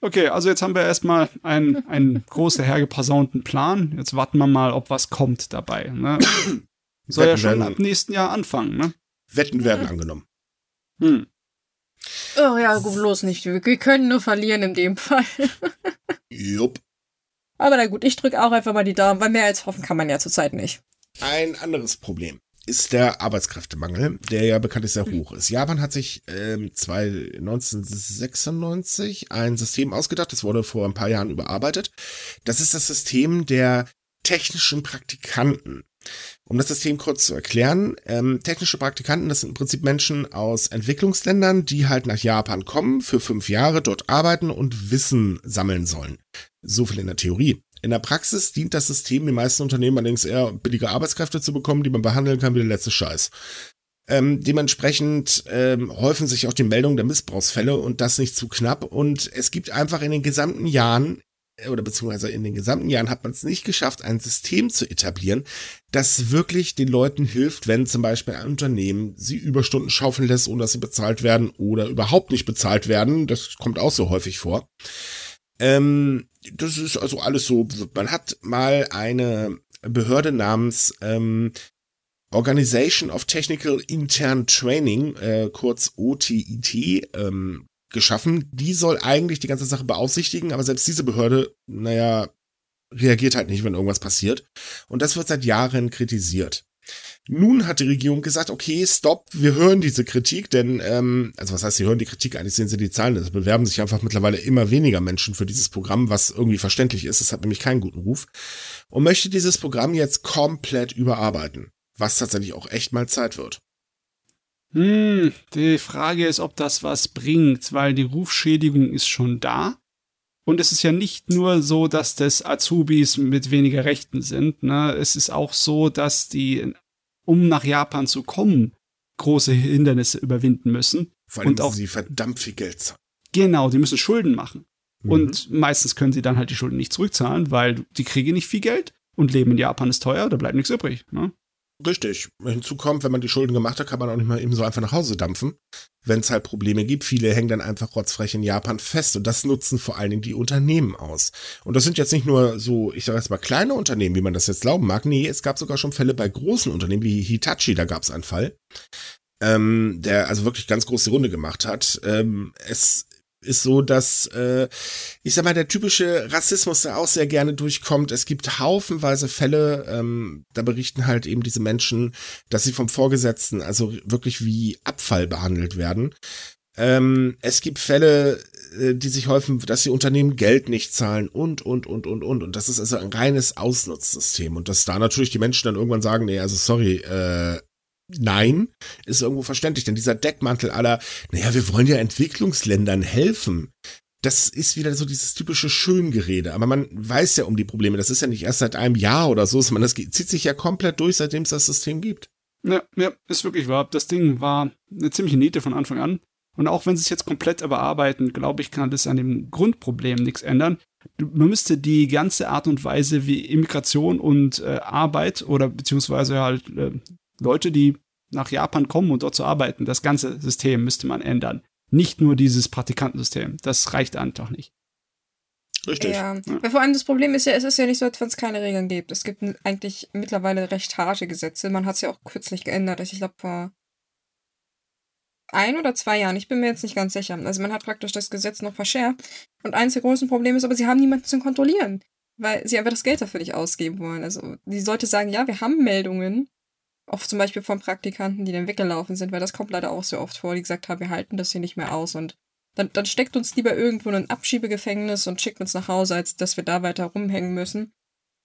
Okay, also jetzt haben wir erstmal einen, einen großen hergeposaunten Plan. Jetzt warten wir mal, ob was kommt dabei. Ne? Soll ja Wetten schon werden- ab nächsten Jahr anfangen, ne? Wetten werden angenommen. Hm. Oh ja, gut, bloß nicht. Wir wir können nur verlieren in dem Fall. Jupp. Aber na gut, ich drücke auch einfach mal die Daumen, weil mehr als hoffen kann man ja zurzeit nicht. Ein anderes Problem ist der Arbeitskräftemangel, der ja bekanntlich sehr hoch ist. Japan hat sich ähm, zwei, 1996 ein System ausgedacht, das wurde vor ein paar Jahren überarbeitet. Das ist das System der technischen Praktikanten. Um das System kurz zu erklären, ähm, technische Praktikanten, das sind im Prinzip Menschen aus Entwicklungsländern, die halt nach Japan kommen, für fünf Jahre dort arbeiten und Wissen sammeln sollen. So viel in der Theorie. In der Praxis dient das System den meisten Unternehmen allerdings eher, billige Arbeitskräfte zu bekommen, die man behandeln kann wie der letzte Scheiß. Ähm, dementsprechend ähm, häufen sich auch die Meldungen der Missbrauchsfälle und das nicht zu knapp. Und es gibt einfach in den gesamten Jahren, äh, oder beziehungsweise in den gesamten Jahren hat man es nicht geschafft, ein System zu etablieren, das wirklich den Leuten hilft, wenn zum Beispiel ein Unternehmen sie Überstunden schaufeln lässt, ohne dass sie bezahlt werden oder überhaupt nicht bezahlt werden. Das kommt auch so häufig vor. Ähm, das ist also alles so. Man hat mal eine Behörde namens ähm, Organization of Technical Intern Training, äh, kurz OTIT, ähm, geschaffen. Die soll eigentlich die ganze Sache beaufsichtigen, aber selbst diese Behörde, naja, reagiert halt nicht, wenn irgendwas passiert. Und das wird seit Jahren kritisiert. Nun hat die Regierung gesagt, okay, stopp, wir hören diese Kritik, denn, ähm, also was heißt, sie hören die Kritik, eigentlich sehen sie die Zahlen, es bewerben sich einfach mittlerweile immer weniger Menschen für dieses Programm, was irgendwie verständlich ist, es hat nämlich keinen guten Ruf, und möchte dieses Programm jetzt komplett überarbeiten, was tatsächlich auch echt mal Zeit wird. Hm, die Frage ist, ob das was bringt, weil die Rufschädigung ist schon da. Und es ist ja nicht nur so, dass das Azubis mit weniger Rechten sind. Ne? Es ist auch so, dass die, um nach Japan zu kommen, große Hindernisse überwinden müssen. Vor allem Und auch- sie verdammt viel Geld zahlen. Genau, die müssen Schulden machen. Mhm. Und meistens können sie dann halt die Schulden nicht zurückzahlen, weil die kriegen nicht viel Geld und Leben in Japan ist teuer, da bleibt nichts übrig. Ne? Richtig. Hinzu kommt, wenn man die Schulden gemacht hat, kann man auch nicht mal eben so einfach nach Hause dampfen. Wenn es halt Probleme gibt, viele hängen dann einfach rotzfrech in Japan fest. Und das nutzen vor allen Dingen die Unternehmen aus. Und das sind jetzt nicht nur so, ich sage jetzt mal kleine Unternehmen, wie man das jetzt glauben mag. Nee, es gab sogar schon Fälle bei großen Unternehmen wie Hitachi, da gab es einen Fall, ähm, der also wirklich ganz große Runde gemacht hat. Ähm, es ist so, dass, äh, ich sag mal, der typische Rassismus da auch sehr gerne durchkommt. Es gibt haufenweise Fälle, ähm, da berichten halt eben diese Menschen, dass sie vom Vorgesetzten also wirklich wie Abfall behandelt werden. Ähm, es gibt Fälle, äh, die sich häufen, dass die Unternehmen Geld nicht zahlen und, und, und, und, und. Und das ist also ein reines Ausnutzsystem. Und dass da natürlich die Menschen dann irgendwann sagen, nee, also sorry, äh, nein, ist irgendwo verständlich. Denn dieser Deckmantel aller, naja, wir wollen ja Entwicklungsländern helfen. Das ist wieder so dieses typische Schöngerede. Aber man weiß ja um die Probleme. Das ist ja nicht erst seit einem Jahr oder so, sondern das zieht sich ja komplett durch, seitdem es das System gibt. Ja, ja, ist wirklich wahr. Das Ding war eine ziemliche Niete von Anfang an. Und auch wenn sie es jetzt komplett überarbeiten, glaube ich, kann das an dem Grundproblem nichts ändern. Man müsste die ganze Art und Weise, wie Immigration und äh, Arbeit oder beziehungsweise halt äh, Leute, die nach Japan kommen und dort zu arbeiten, das ganze System müsste man ändern. Nicht nur dieses Praktikantensystem. Das reicht einfach nicht. Richtig. Ja, Ja. weil vor allem das Problem ist ja, es ist ja nicht so, als wenn es keine Regeln gibt. Es gibt eigentlich mittlerweile recht harte Gesetze. Man hat es ja auch kürzlich geändert. Ich glaube vor ein oder zwei Jahren. Ich bin mir jetzt nicht ganz sicher. Also man hat praktisch das Gesetz noch verschärft. Und eines der großen Probleme ist aber, sie haben niemanden zum Kontrollieren, weil sie einfach das Geld dafür nicht ausgeben wollen. Also die Leute sagen, ja, wir haben Meldungen. Oft zum Beispiel von Praktikanten, die dann weggelaufen sind, weil das kommt leider auch so oft vor, die gesagt haben, wir halten das hier nicht mehr aus und dann, dann steckt uns lieber irgendwo in ein Abschiebegefängnis und schickt uns nach Hause, als dass wir da weiter rumhängen müssen.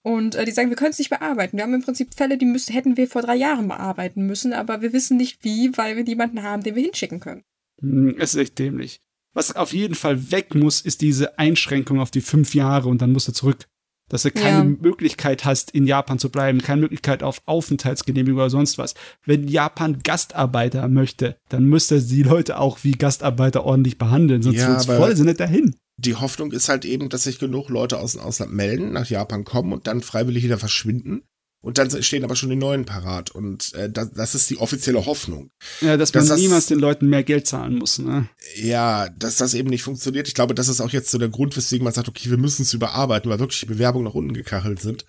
Und äh, die sagen, wir können es nicht bearbeiten. Wir haben im Prinzip Fälle, die müssen, hätten wir vor drei Jahren bearbeiten müssen, aber wir wissen nicht wie, weil wir niemanden haben, den wir hinschicken können. Hm, Es ist echt dämlich. Was auf jeden Fall weg muss, ist diese Einschränkung auf die fünf Jahre und dann musst du zurück. Dass du keine Ja. Möglichkeit hast, in Japan zu bleiben, keine Möglichkeit auf Aufenthaltsgenehmigung oder sonst was. Wenn Japan Gastarbeiter möchte, dann müsste die Leute auch wie Gastarbeiter ordentlich behandeln, sonst Ja, voll sie nicht dahin. Die Hoffnung ist halt eben, dass sich genug Leute aus dem Ausland melden, nach Japan kommen und dann freiwillig wieder verschwinden. Und dann stehen aber schon die neuen parat. Und äh, das, das ist die offizielle Hoffnung. Ja, dass Dass man das- niemals den Leuten mehr Geld zahlen muss. Ne? Ja, dass das eben nicht funktioniert. Ich glaube, das ist auch jetzt so der Grund, weswegen man sagt, okay, wir müssen es überarbeiten, weil wirklich die Bewerbungen nach unten gekachelt sind.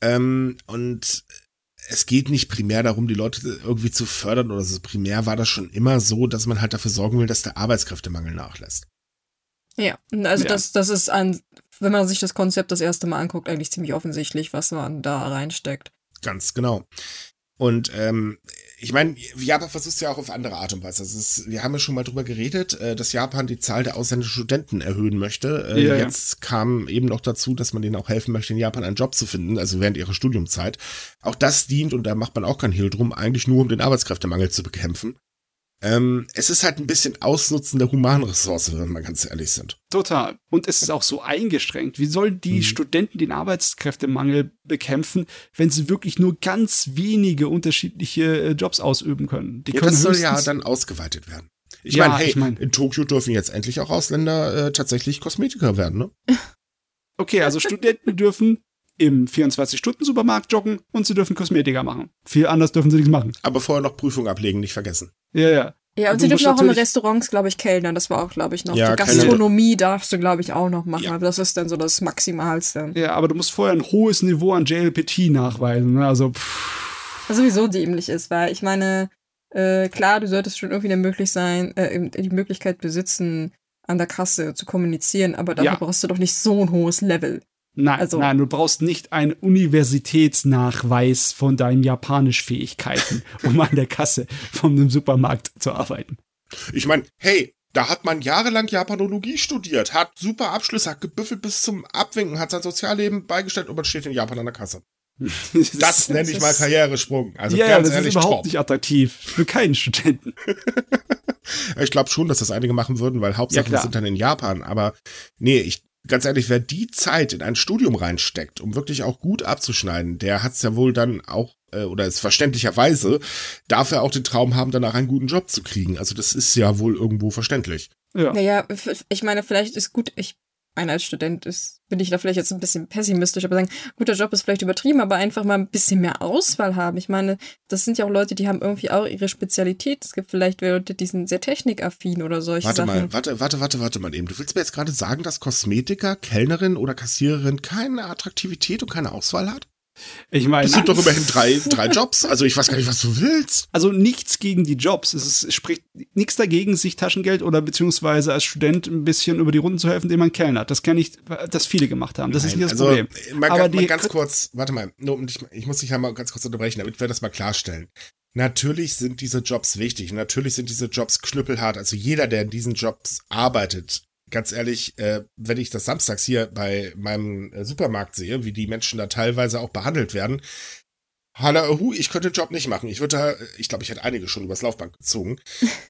Ähm, und es geht nicht primär darum, die Leute irgendwie zu fördern oder so. Primär war das schon immer so, dass man halt dafür sorgen will, dass der Arbeitskräftemangel nachlässt. Ja, also Ja. das, das ist ein, wenn man sich das Konzept das erste Mal anguckt, eigentlich ziemlich offensichtlich, was man da reinsteckt. Ganz genau. Und ähm, ich meine, Japan versucht es ja auch auf andere Art und Weise. Also es, wir haben ja schon mal drüber geredet, äh, dass Japan die Zahl der ausländischen Studenten erhöhen möchte. Äh, Ja, ja. jetzt kam eben noch dazu, dass man denen auch helfen möchte, in Japan einen Job zu finden, also während ihrer Studiumzeit. Auch das dient, und da macht man auch kein Hehl drum, eigentlich nur um den Arbeitskräftemangel zu bekämpfen. Ähm, es ist halt ein bisschen Ausnutzen der Humanressource, wenn wir mal ganz ehrlich sind. Total. Und es ist auch so eingeschränkt. Wie sollen die Mhm. Studenten den Arbeitskräftemangel bekämpfen, wenn sie wirklich nur ganz wenige unterschiedliche äh, Jobs ausüben können? Die Ja, können das soll ja dann ausgeweitet werden. Ich Ja, meine, hey, ich mein- in Tokio dürfen jetzt endlich auch Ausländer äh, tatsächlich Kosmetiker werden, ne? Okay, also Studenten dürfen im 24-Stunden-Supermarkt joggen und sie dürfen Kosmetiker machen. Viel anders dürfen sie nichts machen. Aber vorher noch Prüfung ablegen, nicht vergessen. Ja, ja. Ja, und Du sie dürfen auch in Restaurants, glaube ich, kellnern. Das war auch, glaube ich, noch. Ja, Die Kellner- Gastronomie darfst du, glaube ich, auch noch machen. Ja. Aber das ist dann so das Maximalste. Ja, aber du musst vorher ein hohes Niveau an JLPT nachweisen. Ne? Also, pff, Was sowieso dämlich ist, weil ich meine, äh, klar, du solltest schon irgendwie eine möglich sein, äh, die Möglichkeit besitzen, an der Kasse zu kommunizieren, aber dafür Ja. brauchst du doch nicht so ein hohes Level. Nein, Also- nein, du brauchst nicht einen Universitätsnachweis von deinen Japanischfähigkeiten, um an der Kasse von einem Supermarkt zu arbeiten. Ich meine, hey, da hat man jahrelang Japanologie studiert, hat super Abschlüsse, hat gebüffelt bis zum Abwinken, hat sein Sozialleben beigestellt und man steht in Japan an der Kasse. Das nenne ich mal Karrieresprung. Also ja, ganz das ehrlich, ist überhaupt top. nicht attraktiv für keinen Studenten. Ich glaube schon, dass das einige machen würden, weil Hauptsache Ja, sind dann in Japan. Aber nee, ich, ganz ehrlich, wer die Zeit in ein Studium reinsteckt, um wirklich auch gut abzuschneiden, der hat es ja wohl dann auch, äh, oder ist verständlicherweise, darf er auch den Traum haben, danach einen guten Job zu kriegen. Also das ist ja wohl irgendwo verständlich. Ja. Naja, ich meine, vielleicht ist gut, ich meine, als Student ist, bin ich da vielleicht jetzt ein bisschen pessimistisch, aber sagen, guter Job ist vielleicht übertrieben, aber einfach mal ein bisschen mehr Auswahl haben. Ich meine, das sind ja auch Leute, die haben irgendwie auch ihre Spezialität. Es gibt vielleicht Leute, die sind sehr technikaffin oder solche Warte Sachen. mal, warte, warte, warte, warte mal eben. Du willst mir jetzt gerade sagen, dass Kosmetiker, Kellnerin oder Kassiererin keine Attraktivität und keine Auswahl hat? Ich meine, Das sind doch immerhin drei, drei Jobs. Also ich weiß gar nicht, was du willst. also nichts gegen die Jobs. Es, ist, es spricht nichts dagegen, sich Taschengeld oder beziehungsweise als Student ein bisschen über die Runden zu helfen, indem man kellnert. Das kenne ich, dass viele gemacht haben. Das ist Nein, nicht das also, Problem. Mal, Aber ganz- mal ganz kurz, warte mal, dich, ich muss dich einmal ganz kurz unterbrechen, damit wir das mal klarstellen. Natürlich sind diese Jobs wichtig. Natürlich sind diese Jobs knüppelhart. Also jeder, der in diesen Jobs arbeitet, ganz ehrlich, äh, wenn ich das samstags hier bei meinem äh, Supermarkt sehe, wie die Menschen da teilweise auch behandelt werden, Hallo, ich könnte den Job nicht machen. Ich würde da, ich glaube, ich hätte einige schon übers Laufband gezogen.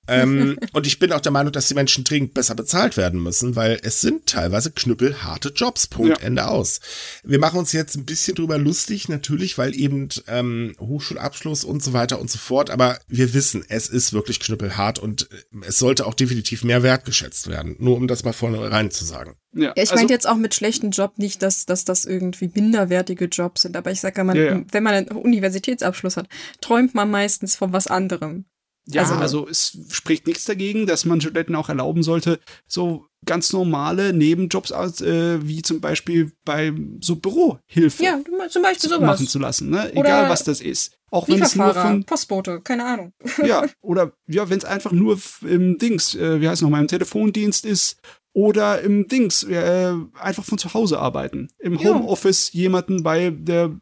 ähm, und ich bin auch der Meinung, dass die Menschen dringend besser bezahlt werden müssen, weil es sind teilweise knüppelharte Jobs. Punkt, Ja. Ende aus. Wir machen uns jetzt ein bisschen drüber lustig, natürlich, weil eben ähm, Hochschulabschluss und so weiter und so fort. Aber wir wissen, es ist wirklich knüppelhart und äh, es sollte auch definitiv mehr wertgeschätzt werden. Nur um das mal vorne rein zu sagen. Ja, Ja, ich also, meine jetzt auch mit schlechten Job nicht, dass, dass das irgendwie minderwertige Jobs sind, aber ich sage mal, Ja, ja. wenn man einen Universitätsabschluss hat, träumt man meistens von was anderem. ja, also, also- es spricht nichts dagegen, dass man Studenten auch erlauben sollte, so ganz normale Nebenjobs aus, äh, wie zum Beispiel bei so Bürohilfe Ja, zum Beispiel sowas. machen zu lassen, ne? Oder Egal was das ist. Auch wenn es nur von Postbote, keine Ahnung. ja, oder ja, wenn es einfach nur im Dings, äh, wie heißt noch mal, im Telefondienst ist oder im Dings, äh, einfach von zu Hause arbeiten. Im Ja. Homeoffice jemanden bei der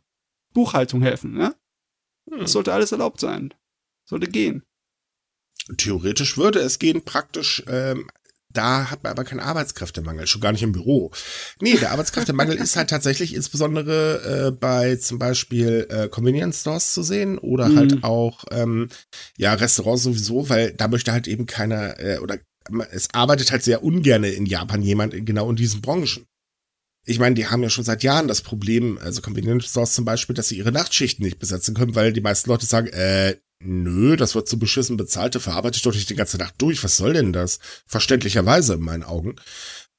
Buchhaltung helfen, ne? Hm. Das sollte alles erlaubt sein. Sollte gehen. Theoretisch würde es gehen, praktisch, ähm, da hat man aber keinen Arbeitskräftemangel, schon gar nicht im Büro. Nee, der Arbeitskräftemangel ist halt tatsächlich insbesondere äh, bei zum Beispiel äh, Convenience Stores zu sehen oder Mhm. halt auch ähm, ja Restaurants sowieso, weil da möchte halt eben keiner äh, oder es arbeitet halt sehr ungerne in Japan jemand genau in diesen Branchen. Ich meine, die haben ja schon seit Jahren das Problem, also Convenience Stores zum Beispiel, dass sie ihre Nachtschichten nicht besetzen können, weil die meisten Leute sagen, äh, nö, das wird so beschissen bezahlt, da verarbeite ich doch nicht die ganze Nacht durch. Was soll denn das? Verständlicherweise in meinen Augen.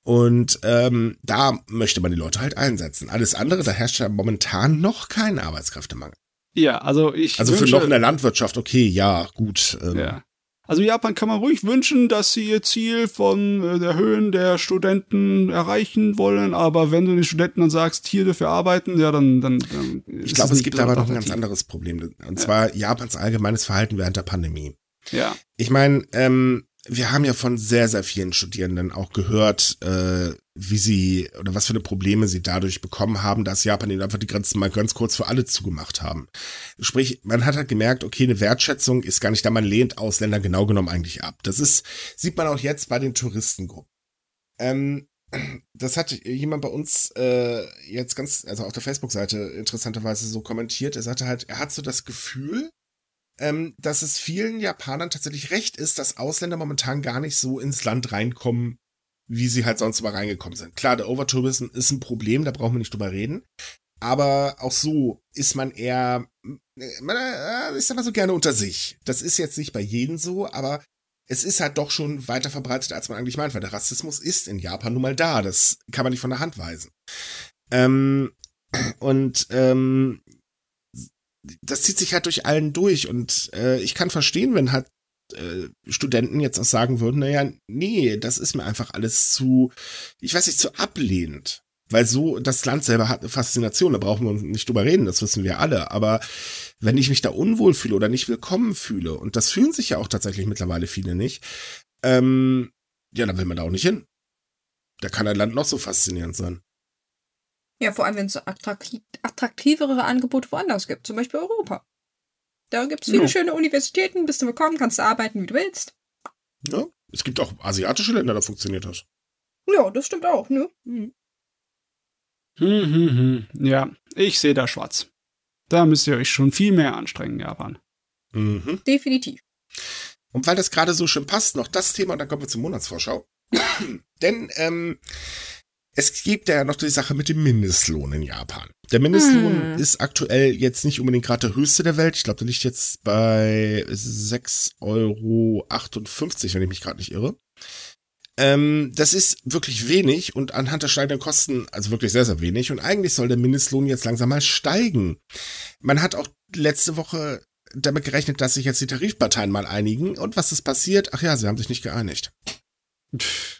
Und ähm, da möchte man die Leute halt einsetzen. Alles andere, da herrscht ja momentan noch kein Arbeitskräftemangel. Ja, also ich Also für noch in der Landwirtschaft, okay, ja, gut. Ähm, ja. Also Japan kann man ruhig wünschen, dass sie ihr Ziel von äh, der Höhen der Studenten erreichen wollen, aber wenn du den Studenten dann sagst, hier dafür arbeiten, ja, dann, dann, dann Ich glaube, es gibt aber noch ein ganz anderes Problem. Und zwar Japans allgemeines Verhalten während der Pandemie. Ja, Ich meine, ähm, wir haben ja von sehr, sehr vielen Studierenden auch gehört, äh, wie sie oder was für eine Probleme sie dadurch bekommen haben, dass Japan ihnen einfach die Grenzen mal ganz kurz für alle zugemacht haben. Sprich, man hat halt gemerkt, okay, eine Wertschätzung ist gar nicht da, man lehnt Ausländer genau genommen eigentlich ab. Das ist, sieht man auch jetzt bei den Touristengruppen. Ähm, das hat jemand bei uns äh, jetzt ganz, also auf der Facebook-Seite interessanterweise so kommentiert. Er sagte halt, er hat so das Gefühl, ähm, dass es vielen Japanern tatsächlich recht ist, dass Ausländer momentan gar nicht so ins Land reinkommen, wie sie halt sonst mal reingekommen sind. Klar, der Overtourism ist ein Problem, da brauchen wir nicht drüber reden. Aber auch so ist man eher, äh, man äh, ist immer so gerne unter sich. Das ist jetzt nicht bei jedem so, aber es ist halt doch schon weiter verbreitet, als man eigentlich meint, weil der Rassismus ist in Japan nun mal da. Das kann man nicht von der Hand weisen. Ähm, und ähm, das zieht sich halt durch allen durch und äh, ich kann verstehen, wenn halt äh, Studenten jetzt auch sagen würden, naja, nee, das ist mir einfach alles zu, ich weiß nicht, zu ablehnend. Weil so, das Land selber hat eine Faszination, da brauchen wir nicht drüber reden, das wissen wir alle. Aber wenn ich mich da unwohl fühle oder nicht willkommen fühle, und das fühlen sich ja auch tatsächlich mittlerweile viele nicht, ähm, ja, dann will man da auch nicht hin. Da kann ein Land noch so faszinierend sein. Ja, vor allem, wenn es attraktiv, attraktivere Angebote woanders gibt, zum Beispiel Europa. Da gibt es viele Ja. schöne Universitäten, bist du willkommen, kannst du arbeiten, wie du willst. Ja? Es gibt auch asiatische Länder, da funktioniert das. Ja, das stimmt auch, ne? Hm, hm, hm. Ja, ich sehe da schwarz. Da müsst ihr euch schon viel mehr anstrengen, Japan. Mhm. Definitiv. Und weil das gerade so schön passt, noch das Thema und dann kommen wir zur Monatsvorschau. Denn ähm, Es gibt ja noch die Sache mit dem Mindestlohn in Japan. Der Mindestlohn Hm. ist aktuell jetzt nicht unbedingt gerade der höchste der Welt. Ich glaube, der liegt jetzt bei 6,58 Euro, wenn ich mich gerade nicht irre. Ähm, das ist wirklich wenig und anhand der steigenden Kosten, also wirklich sehr, sehr wenig. Und eigentlich soll der Mindestlohn jetzt langsam mal steigen. Man hat auch letzte Woche damit gerechnet, dass sich jetzt die Tarifparteien mal einigen. Und was ist passiert? Ach ja, sie haben sich nicht geeinigt. Pff.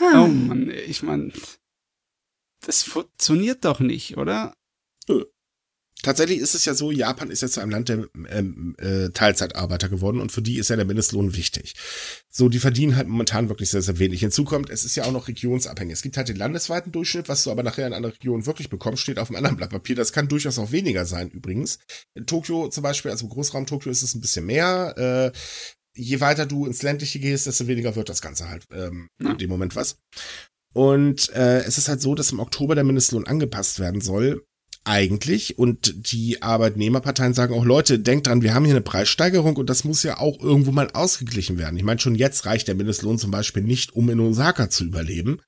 Oh Mann, ich meine, das funktioniert doch nicht, oder? Tatsächlich ist es ja so, Japan ist jetzt zu einem Land der ähm, äh, Teilzeitarbeiter geworden und für die ist ja der Mindestlohn wichtig. So, die verdienen halt momentan wirklich sehr, sehr wenig. Hinzu kommt, es ist ja auch noch regionsabhängig. Es gibt halt den landesweiten Durchschnitt, was du aber nachher in einer Region wirklich bekommst, steht auf einem anderen Blatt Papier. Das kann durchaus auch weniger sein übrigens. In Tokio zum Beispiel, also im Großraum Tokio ist es ein bisschen mehr. Äh, je weiter du ins ländliche gehst, desto weniger wird das Ganze halt ähm, Ja. in dem Moment was. Und äh, es ist halt so, dass im Oktober der Mindestlohn angepasst werden soll eigentlich. Und die Arbeitnehmerparteien sagen auch, Leute, denkt dran, wir haben hier eine Preissteigerung und das muss ja auch irgendwo mal ausgeglichen werden. Ich meine, schon jetzt reicht der Mindestlohn zum Beispiel nicht, um in Osaka zu überleben.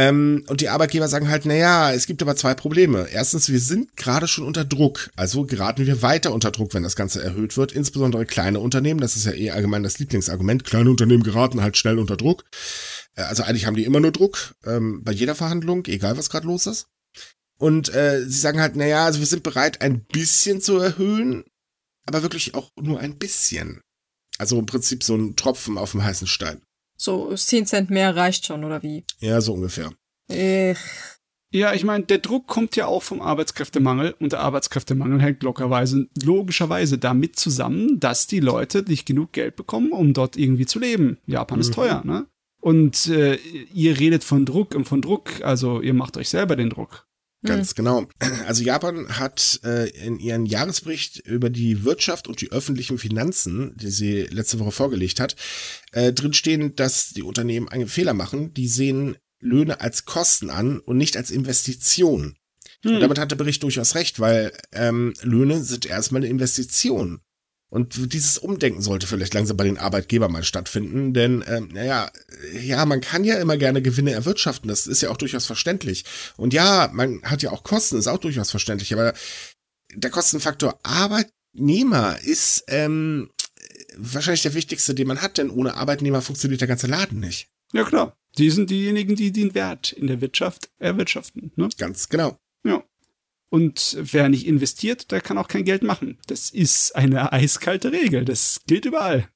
Ähm, und die Arbeitgeber sagen halt, naja, es gibt aber zwei Probleme. Erstens, wir sind gerade schon unter Druck. Also geraten wir weiter unter Druck, wenn das Ganze erhöht wird. Insbesondere kleine Unternehmen, das ist ja eh allgemein das Lieblingsargument. Kleine Unternehmen geraten halt schnell unter Druck. Äh, Also eigentlich haben die immer nur Druck, ähm, bei jeder Verhandlung, egal was gerade los ist. Und äh, sie sagen halt, naja, also wir sind bereit, ein bisschen zu erhöhen, aber wirklich auch nur ein bisschen. Also im Prinzip so ein Tropfen auf dem heißen Stein. So 10 Cent mehr reicht schon, oder wie? Ja, so ungefähr. Äh, Ja, ich meine, der Druck kommt ja auch vom Arbeitskräftemangel und der Arbeitskräftemangel hängt lockerweise, logischerweise damit zusammen, dass die Leute nicht genug Geld bekommen, um dort irgendwie zu leben. Japan ist Mhm. teuer, ne? Und äh, ihr redet von Druck und von Druck, also ihr macht euch selber den Druck. Ganz genau. Also Japan hat äh, in ihren Jahresbericht über die Wirtschaft und die öffentlichen Finanzen, die sie letzte Woche vorgelegt hat, äh, drinstehen, dass die Unternehmen einen Fehler machen. Die sehen Löhne als Kosten an und nicht als Investition. Und Hm. damit hat der Bericht durchaus recht, weil ähm, Löhne sind erstmal eine Investition. Und dieses Umdenken sollte vielleicht langsam bei den Arbeitgebern mal stattfinden, denn ähm, naja, ja, man kann ja immer gerne Gewinne erwirtschaften, das ist ja auch durchaus verständlich. Und ja, man hat ja auch Kosten, ist auch durchaus verständlich, aber der Kostenfaktor Arbeitnehmer ist ähm, wahrscheinlich der wichtigste, den man hat, denn ohne Arbeitnehmer funktioniert der ganze Laden nicht. Ja, klar. Die sind diejenigen, die den Wert in der Wirtschaft erwirtschaften. Ne? Ganz genau. Und wer nicht investiert, der kann auch kein Geld machen. Das ist eine eiskalte Regel. Das gilt überall.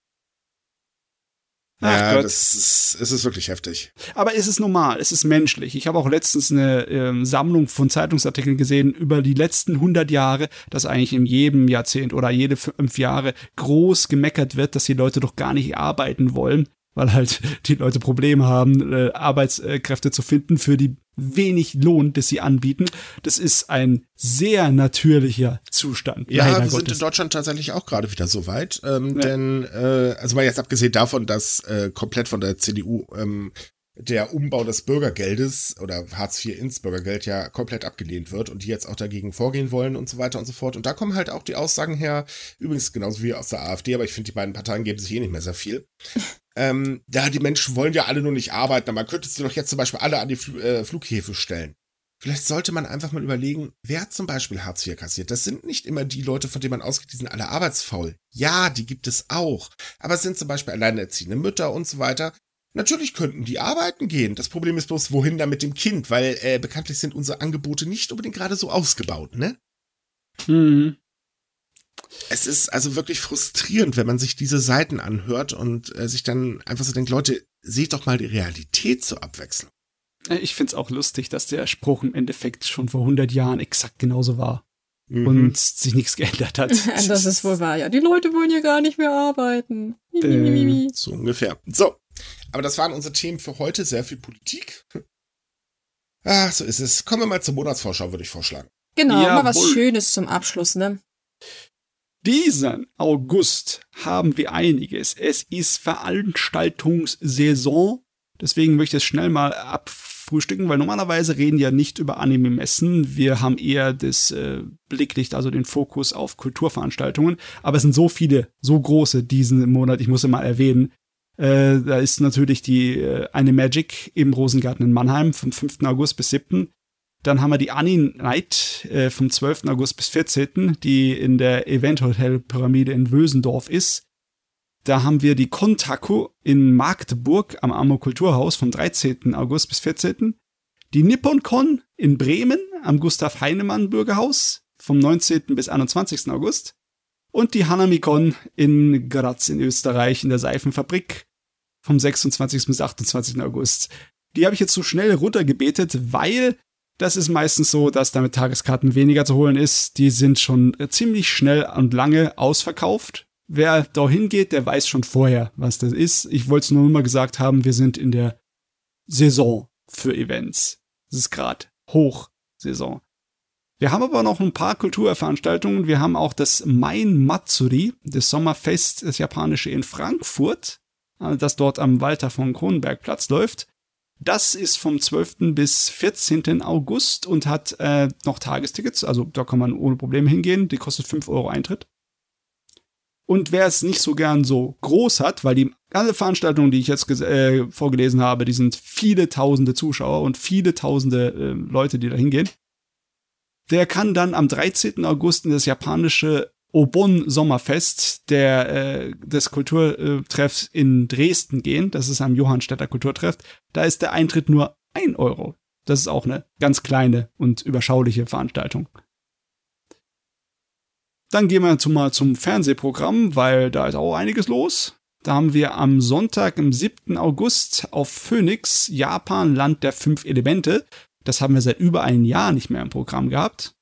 Ach ja, Gott. das ist, es ist wirklich heftig. Aber es ist normal, es ist menschlich. Ich habe auch letztens eine ähm, Sammlung von Zeitungsartikeln gesehen über die letzten 100 Jahre, dass eigentlich in jedem Jahrzehnt oder jede fünf Jahre groß gemeckert wird, dass die Leute doch gar nicht arbeiten wollen, weil halt die Leute Probleme haben, äh, Arbeitskräfte zu finden für die wenig Lohn, das sie anbieten. Das ist ein sehr natürlicher Zustand. Ja, wir sind Gottes. in Deutschland tatsächlich auch gerade wieder so weit. Ähm, Ja. Denn, äh, also mal jetzt abgesehen davon, dass äh, komplett von der CDU ähm, der Umbau des Bürgergeldes oder Hartz IV ins Bürgergeld ja komplett abgelehnt wird und die jetzt auch dagegen vorgehen wollen und so weiter und so fort. Und da kommen halt auch die Aussagen her, übrigens genauso wie aus der AfD, aber ich finde, die beiden Parteien geben sich eh nicht mehr sehr viel. ähm, ja, die Menschen wollen ja alle nur nicht arbeiten, aber man könnte sie doch jetzt zum Beispiel alle an die Fl äh, Flughäfen stellen. Vielleicht sollte man einfach mal überlegen, wer zum Beispiel Hartz IV kassiert. Das sind nicht immer die Leute, von denen man ausgeht, die sind alle arbeitsfaul. Ja, die gibt es auch. Aber es sind zum Beispiel alleinerziehende Mütter und so weiter. Natürlich könnten die arbeiten gehen. Das Problem ist bloß, wohin da mit dem Kind? Weil äh, bekanntlich sind unsere Angebote nicht unbedingt gerade so ausgebaut, ne? Mhm. Es ist also wirklich frustrierend, wenn man sich diese Seiten anhört und äh, sich dann einfach so denkt, Leute, seht doch mal die Realität zur Abwechslung. Äh, Ich find's auch lustig, dass der Spruch im Endeffekt schon vor 100 Jahren exakt genauso war Mhm. und sich nichts geändert hat. das ist wohl wahr, ja. Die Leute wollen hier gar nicht mehr arbeiten. Mi. So ungefähr. So, aber das waren unsere Themen für heute. Sehr viel Politik. Ah, so ist es. Kommen wir mal zur Monatsvorschau, würde ich vorschlagen. Genau, mal was Jawohl. Schönes zum Abschluss, ne? Diesen August haben wir einiges. Es ist Veranstaltungssaison. Deswegen möchte ich es schnell mal abfrühstücken, weil normalerweise reden ja nicht über Anime-Messen. Wir haben eher das äh, Blicklicht, also den Fokus auf Kulturveranstaltungen. Aber es sind so viele, so große diesen Monat, ich muss es mal erwähnen. Äh, da ist natürlich die äh, eine Magic im Rosengarten in Mannheim vom 5. August bis 7. Dann haben wir die Annie Night äh, vom 12. August bis 14., die in der Event Hotel Pyramide in Wösendorf ist. Da haben wir die Kontaku in Magdeburg am Ammo Kulturhaus vom 13. August bis 14. Die Nippon Con in Bremen am Gustav Heinemann Bürgerhaus vom 19. bis 21. August. Und die Hanamikon in Graz in Österreich in der Seifenfabrik vom 26. bis 28. August. Die habe ich jetzt so schnell runtergebetet, weil das ist meistens so, dass damit Tageskarten weniger zu holen ist. Die sind schon ziemlich schnell und lange ausverkauft. Wer da hingeht, der weiß schon vorher, was das ist. Ich wollte es nur mal gesagt haben, wir sind in der Saison für Events. Es ist gerade Hochsaison. Wir haben aber noch ein paar Kulturveranstaltungen. Wir haben auch das Main Matsuri, das Sommerfest, das japanische in Frankfurt, das dort am Walter von Kronenberg Platz läuft. Das ist vom 12. bis 14. August und hat äh, noch Tagestickets, also da kann man ohne Probleme hingehen. Die kostet 5 Euro Eintritt. Und wer es nicht so gern so groß hat, weil die alle Veranstaltungen, die ich jetzt äh, vorgelesen habe, die sind viele tausende Zuschauer und viele tausende äh, Leute, die da hingehen. Der kann dann am 13. August in das japanische Obon Sommerfest der, äh, des Kulturtreffs in Dresden gehen. Das ist am Johannstädter Kulturtreff. Da ist der Eintritt nur ein Euro. Das ist auch eine ganz kleine und überschauliche Veranstaltung. Dann gehen wir zum, mal zum Fernsehprogramm, weil da ist auch einiges los. Da haben wir am Sonntag, am 7. August auf Phoenix, Japan, Land der fünf Elemente. Das haben wir seit über einem Jahr nicht mehr im Programm gehabt.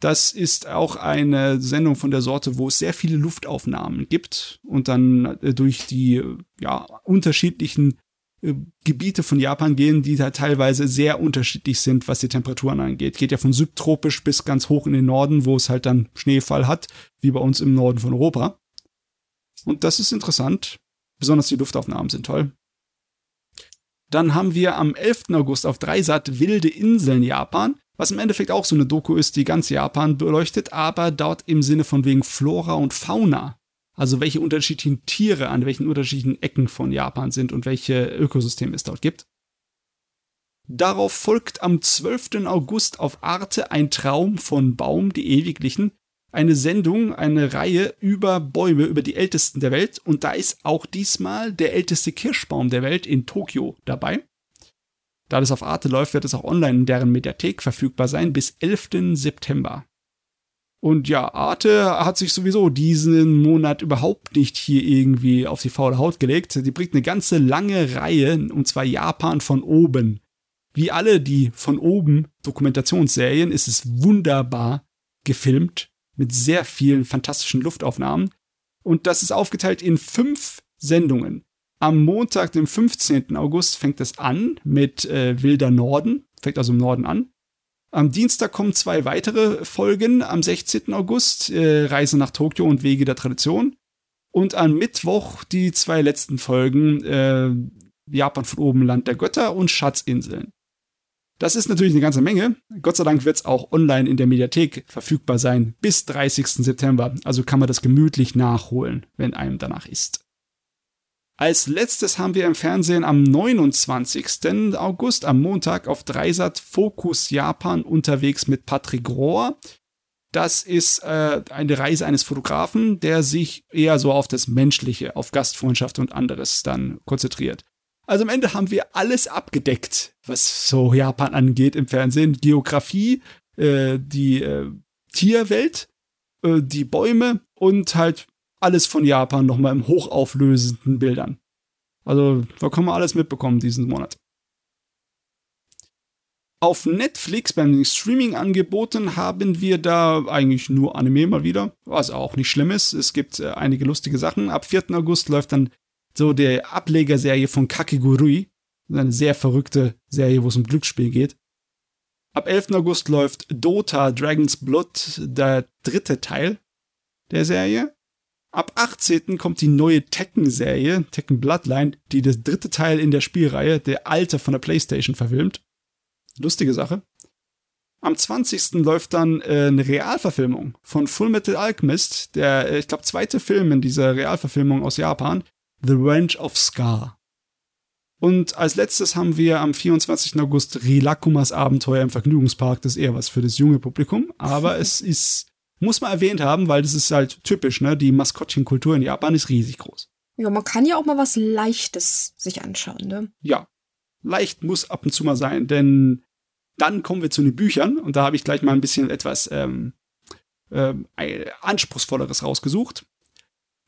Das ist auch eine Sendung von der Sorte, wo es sehr viele Luftaufnahmen gibt und dann äh, durch die ja, unterschiedlichen äh, Gebiete von Japan gehen, die da teilweise sehr unterschiedlich sind, was die Temperaturen angeht. Geht ja von subtropisch bis ganz hoch in den Norden, wo es halt dann Schneefall hat, wie bei uns im Norden von Europa. Und das ist interessant. Besonders die Luftaufnahmen sind toll. Dann haben wir am 11. August auf Dreisat Wilde Inseln Japan, was im Endeffekt auch so eine Doku ist, die ganz Japan beleuchtet, aber dort im Sinne von wegen Flora und Fauna. Also welche unterschiedlichen Tiere an welchen unterschiedlichen Ecken von Japan sind und welche Ökosysteme es dort gibt. Darauf folgt am 12. August auf Arte ein Traum von Baum, die Ewiglichen, eine Sendung, eine Reihe über Bäume, über die ältesten der Welt. Und da ist auch diesmal der älteste Kirschbaum der Welt in Tokio dabei. Da das auf Arte läuft, wird es auch online in deren Mediathek verfügbar sein bis 11. September. Und ja, Arte hat sich sowieso diesen Monat überhaupt nicht hier irgendwie auf die faule Haut gelegt. Die bringt eine ganze lange Reihe, und zwar Japan von oben. Wie alle die von oben Dokumentationsserien ist es wunderbar gefilmt mit sehr vielen fantastischen Luftaufnahmen. Und das ist aufgeteilt in fünf Sendungen. Am Montag, dem 15. August, fängt es an mit äh, Wilder Norden, fängt also im Norden an. Am Dienstag kommen zwei weitere Folgen, am 16. August äh, Reise nach Tokio und Wege der Tradition. Und am Mittwoch die zwei letzten Folgen äh, Japan von oben, Land der Götter und Schatzinseln. Das ist natürlich eine ganze Menge. Gott sei Dank wird es auch online in der Mediathek verfügbar sein bis 30. September. Also kann man das gemütlich nachholen, wenn einem danach ist. Als letztes haben wir im Fernsehen am 29. August am Montag auf Dreisat Focus Japan unterwegs mit Patrick Rohr. Das ist äh, eine Reise eines Fotografen, der sich eher so auf das Menschliche, auf Gastfreundschaft und anderes dann konzentriert. Also am Ende haben wir alles abgedeckt, was so Japan angeht im Fernsehen. Geografie, äh, die äh, Tierwelt, äh, die Bäume und halt alles von Japan nochmal im hochauflösenden Bildern. Also da kann man alles mitbekommen diesen Monat. Auf Netflix beim Streaming-Angeboten haben wir da eigentlich nur Anime mal wieder, was auch nicht schlimm ist. Es gibt äh, einige lustige Sachen. Ab 4. August läuft dann so der Ablegerserie von Kakegurui. Eine sehr verrückte Serie, wo es um Glücksspiel geht. Ab 11. August läuft Dota Dragon's Blood, der dritte Teil der Serie. Ab 18. kommt die neue Tekken-Serie, Tekken Bloodline, die das dritte Teil in der Spielreihe, der alte von der PlayStation, verfilmt. Lustige Sache. Am 20. läuft dann äh, eine Realverfilmung von Full Metal Alchemist, der, äh, ich glaube, zweite Film in dieser Realverfilmung aus Japan, The Revenge of Scar. Und als letztes haben wir am 24. August Rilakumas Abenteuer im Vergnügungspark. Das ist eher was für das junge Publikum. Aber es ist, muss man erwähnt haben, weil das ist halt typisch, ne? Die Maskottchenkultur in Japan ist riesig groß. Ja, man kann ja auch mal was Leichtes sich anschauen, ne? Ja. Leicht muss ab und zu mal sein, denn dann kommen wir zu den Büchern und da habe ich gleich mal ein bisschen etwas ähm, ähm, anspruchsvolleres rausgesucht.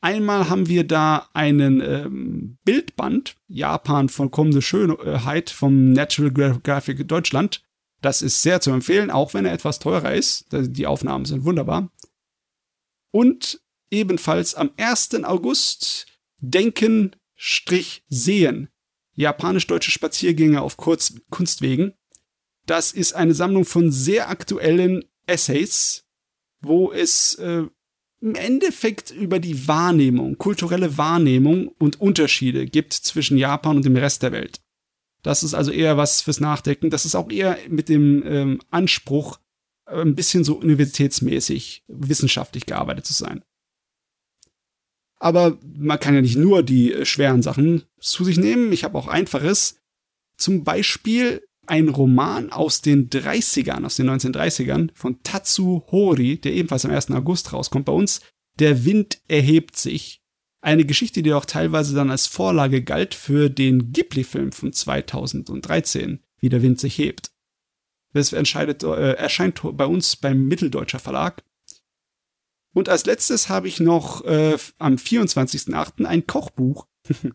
Einmal haben wir da einen ähm, Bildband, Japan vollkommene Schönheit vom Natural Graphic Deutschland. Das ist sehr zu empfehlen, auch wenn er etwas teurer ist. Die Aufnahmen sind wunderbar. Und ebenfalls am 1. August Denken Sehen. Japanisch-deutsche Spaziergänge auf Kurz Kunstwegen. Das ist eine Sammlung von sehr aktuellen Essays, wo es äh, im Endeffekt über die Wahrnehmung, kulturelle Wahrnehmung und Unterschiede gibt zwischen Japan und dem Rest der Welt. Das ist also eher was fürs Nachdenken. Das ist auch eher mit dem ähm, Anspruch, äh, ein bisschen so universitätsmäßig, wissenschaftlich gearbeitet zu sein. Aber man kann ja nicht nur die äh, schweren Sachen zu sich nehmen. Ich habe auch einfaches. Zum Beispiel ein Roman aus den 30ern, aus den 1930ern von Tatsu Hori, der ebenfalls am 1. August rauskommt bei uns. Der Wind erhebt sich. Eine Geschichte, die auch teilweise dann als Vorlage galt für den Ghibli-Film von 2013, wie der Wind sich hebt. Das äh, erscheint bei uns beim Mitteldeutscher Verlag. Und als letztes habe ich noch äh, am 24.08. ein Kochbuch.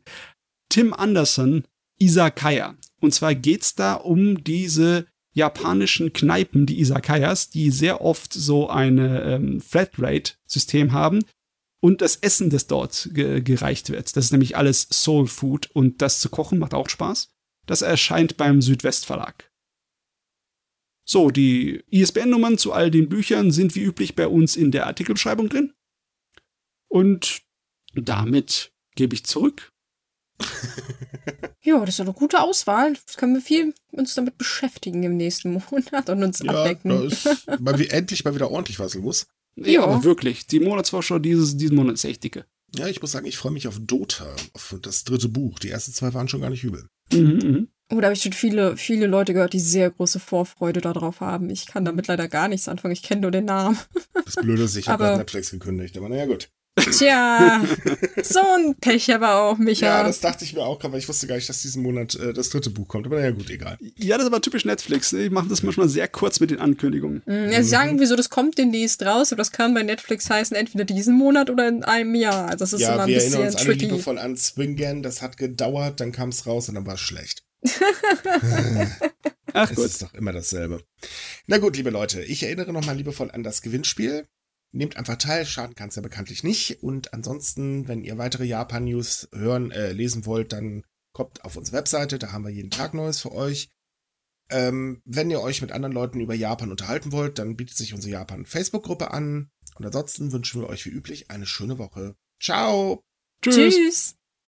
Tim Anderson, Isakaya. Und zwar geht's da um diese japanischen Kneipen, die Isakayas, die sehr oft so eine ähm, Flatrate-System haben und das Essen, das dort ge gereicht wird. Das ist nämlich alles Soul Food und das zu kochen macht auch Spaß. Das erscheint beim Südwestverlag. So, die ISBN-Nummern zu all den Büchern sind wie üblich bei uns in der Artikelbeschreibung drin. Und damit gebe ich zurück ja, das ist eine gute Auswahl. Das können wir viel uns damit beschäftigen im nächsten Monat und uns ja, abdecken. Da ist mal wie, endlich mal wieder ordentlich was los. Ja, ja, aber wirklich. Die Monatsvorschau dieses, diesen Monat ist echt dicke. Ja, ich muss sagen, ich freue mich auf Dota, auf das dritte Buch. Die ersten zwei waren schon gar nicht übel. Mhm, mh. Oh, da habe ich schon viele, viele Leute gehört, die sehr große Vorfreude darauf haben. Ich kann damit leider gar nichts anfangen. Ich kenne nur den Namen. Das Blöde ist, ich habe Netflix gekündigt, aber naja, gut. Tja, so ein Pech aber auch, Micha. Ja, das dachte ich mir auch, aber ich wusste gar nicht, dass diesen Monat äh, das dritte Buch kommt. Aber naja, gut, egal. Ja, das ist aber typisch Netflix. Die machen das manchmal sehr kurz mit den Ankündigungen. Mhm, ja, sie sagen, wieso das kommt demnächst raus, aber das kann bei Netflix heißen, entweder diesen Monat oder in einem Jahr. Also das ist ja, immer ein wir bisschen erinnern uns tricky. alle liebevoll an Swingen. Das hat gedauert, dann kam es raus und dann war es schlecht. Ach Es gut. ist doch immer dasselbe. Na gut, liebe Leute, ich erinnere nochmal liebevoll an das Gewinnspiel. Nehmt einfach teil, schaden kann es ja bekanntlich nicht. Und ansonsten, wenn ihr weitere Japan-News hören, äh, lesen wollt, dann kommt auf unsere Webseite, da haben wir jeden Tag Neues für euch. Ähm, wenn ihr euch mit anderen Leuten über Japan unterhalten wollt, dann bietet sich unsere Japan-Facebook-Gruppe an. Und ansonsten wünschen wir euch wie üblich eine schöne Woche. Ciao! Tschüss. Tschüss.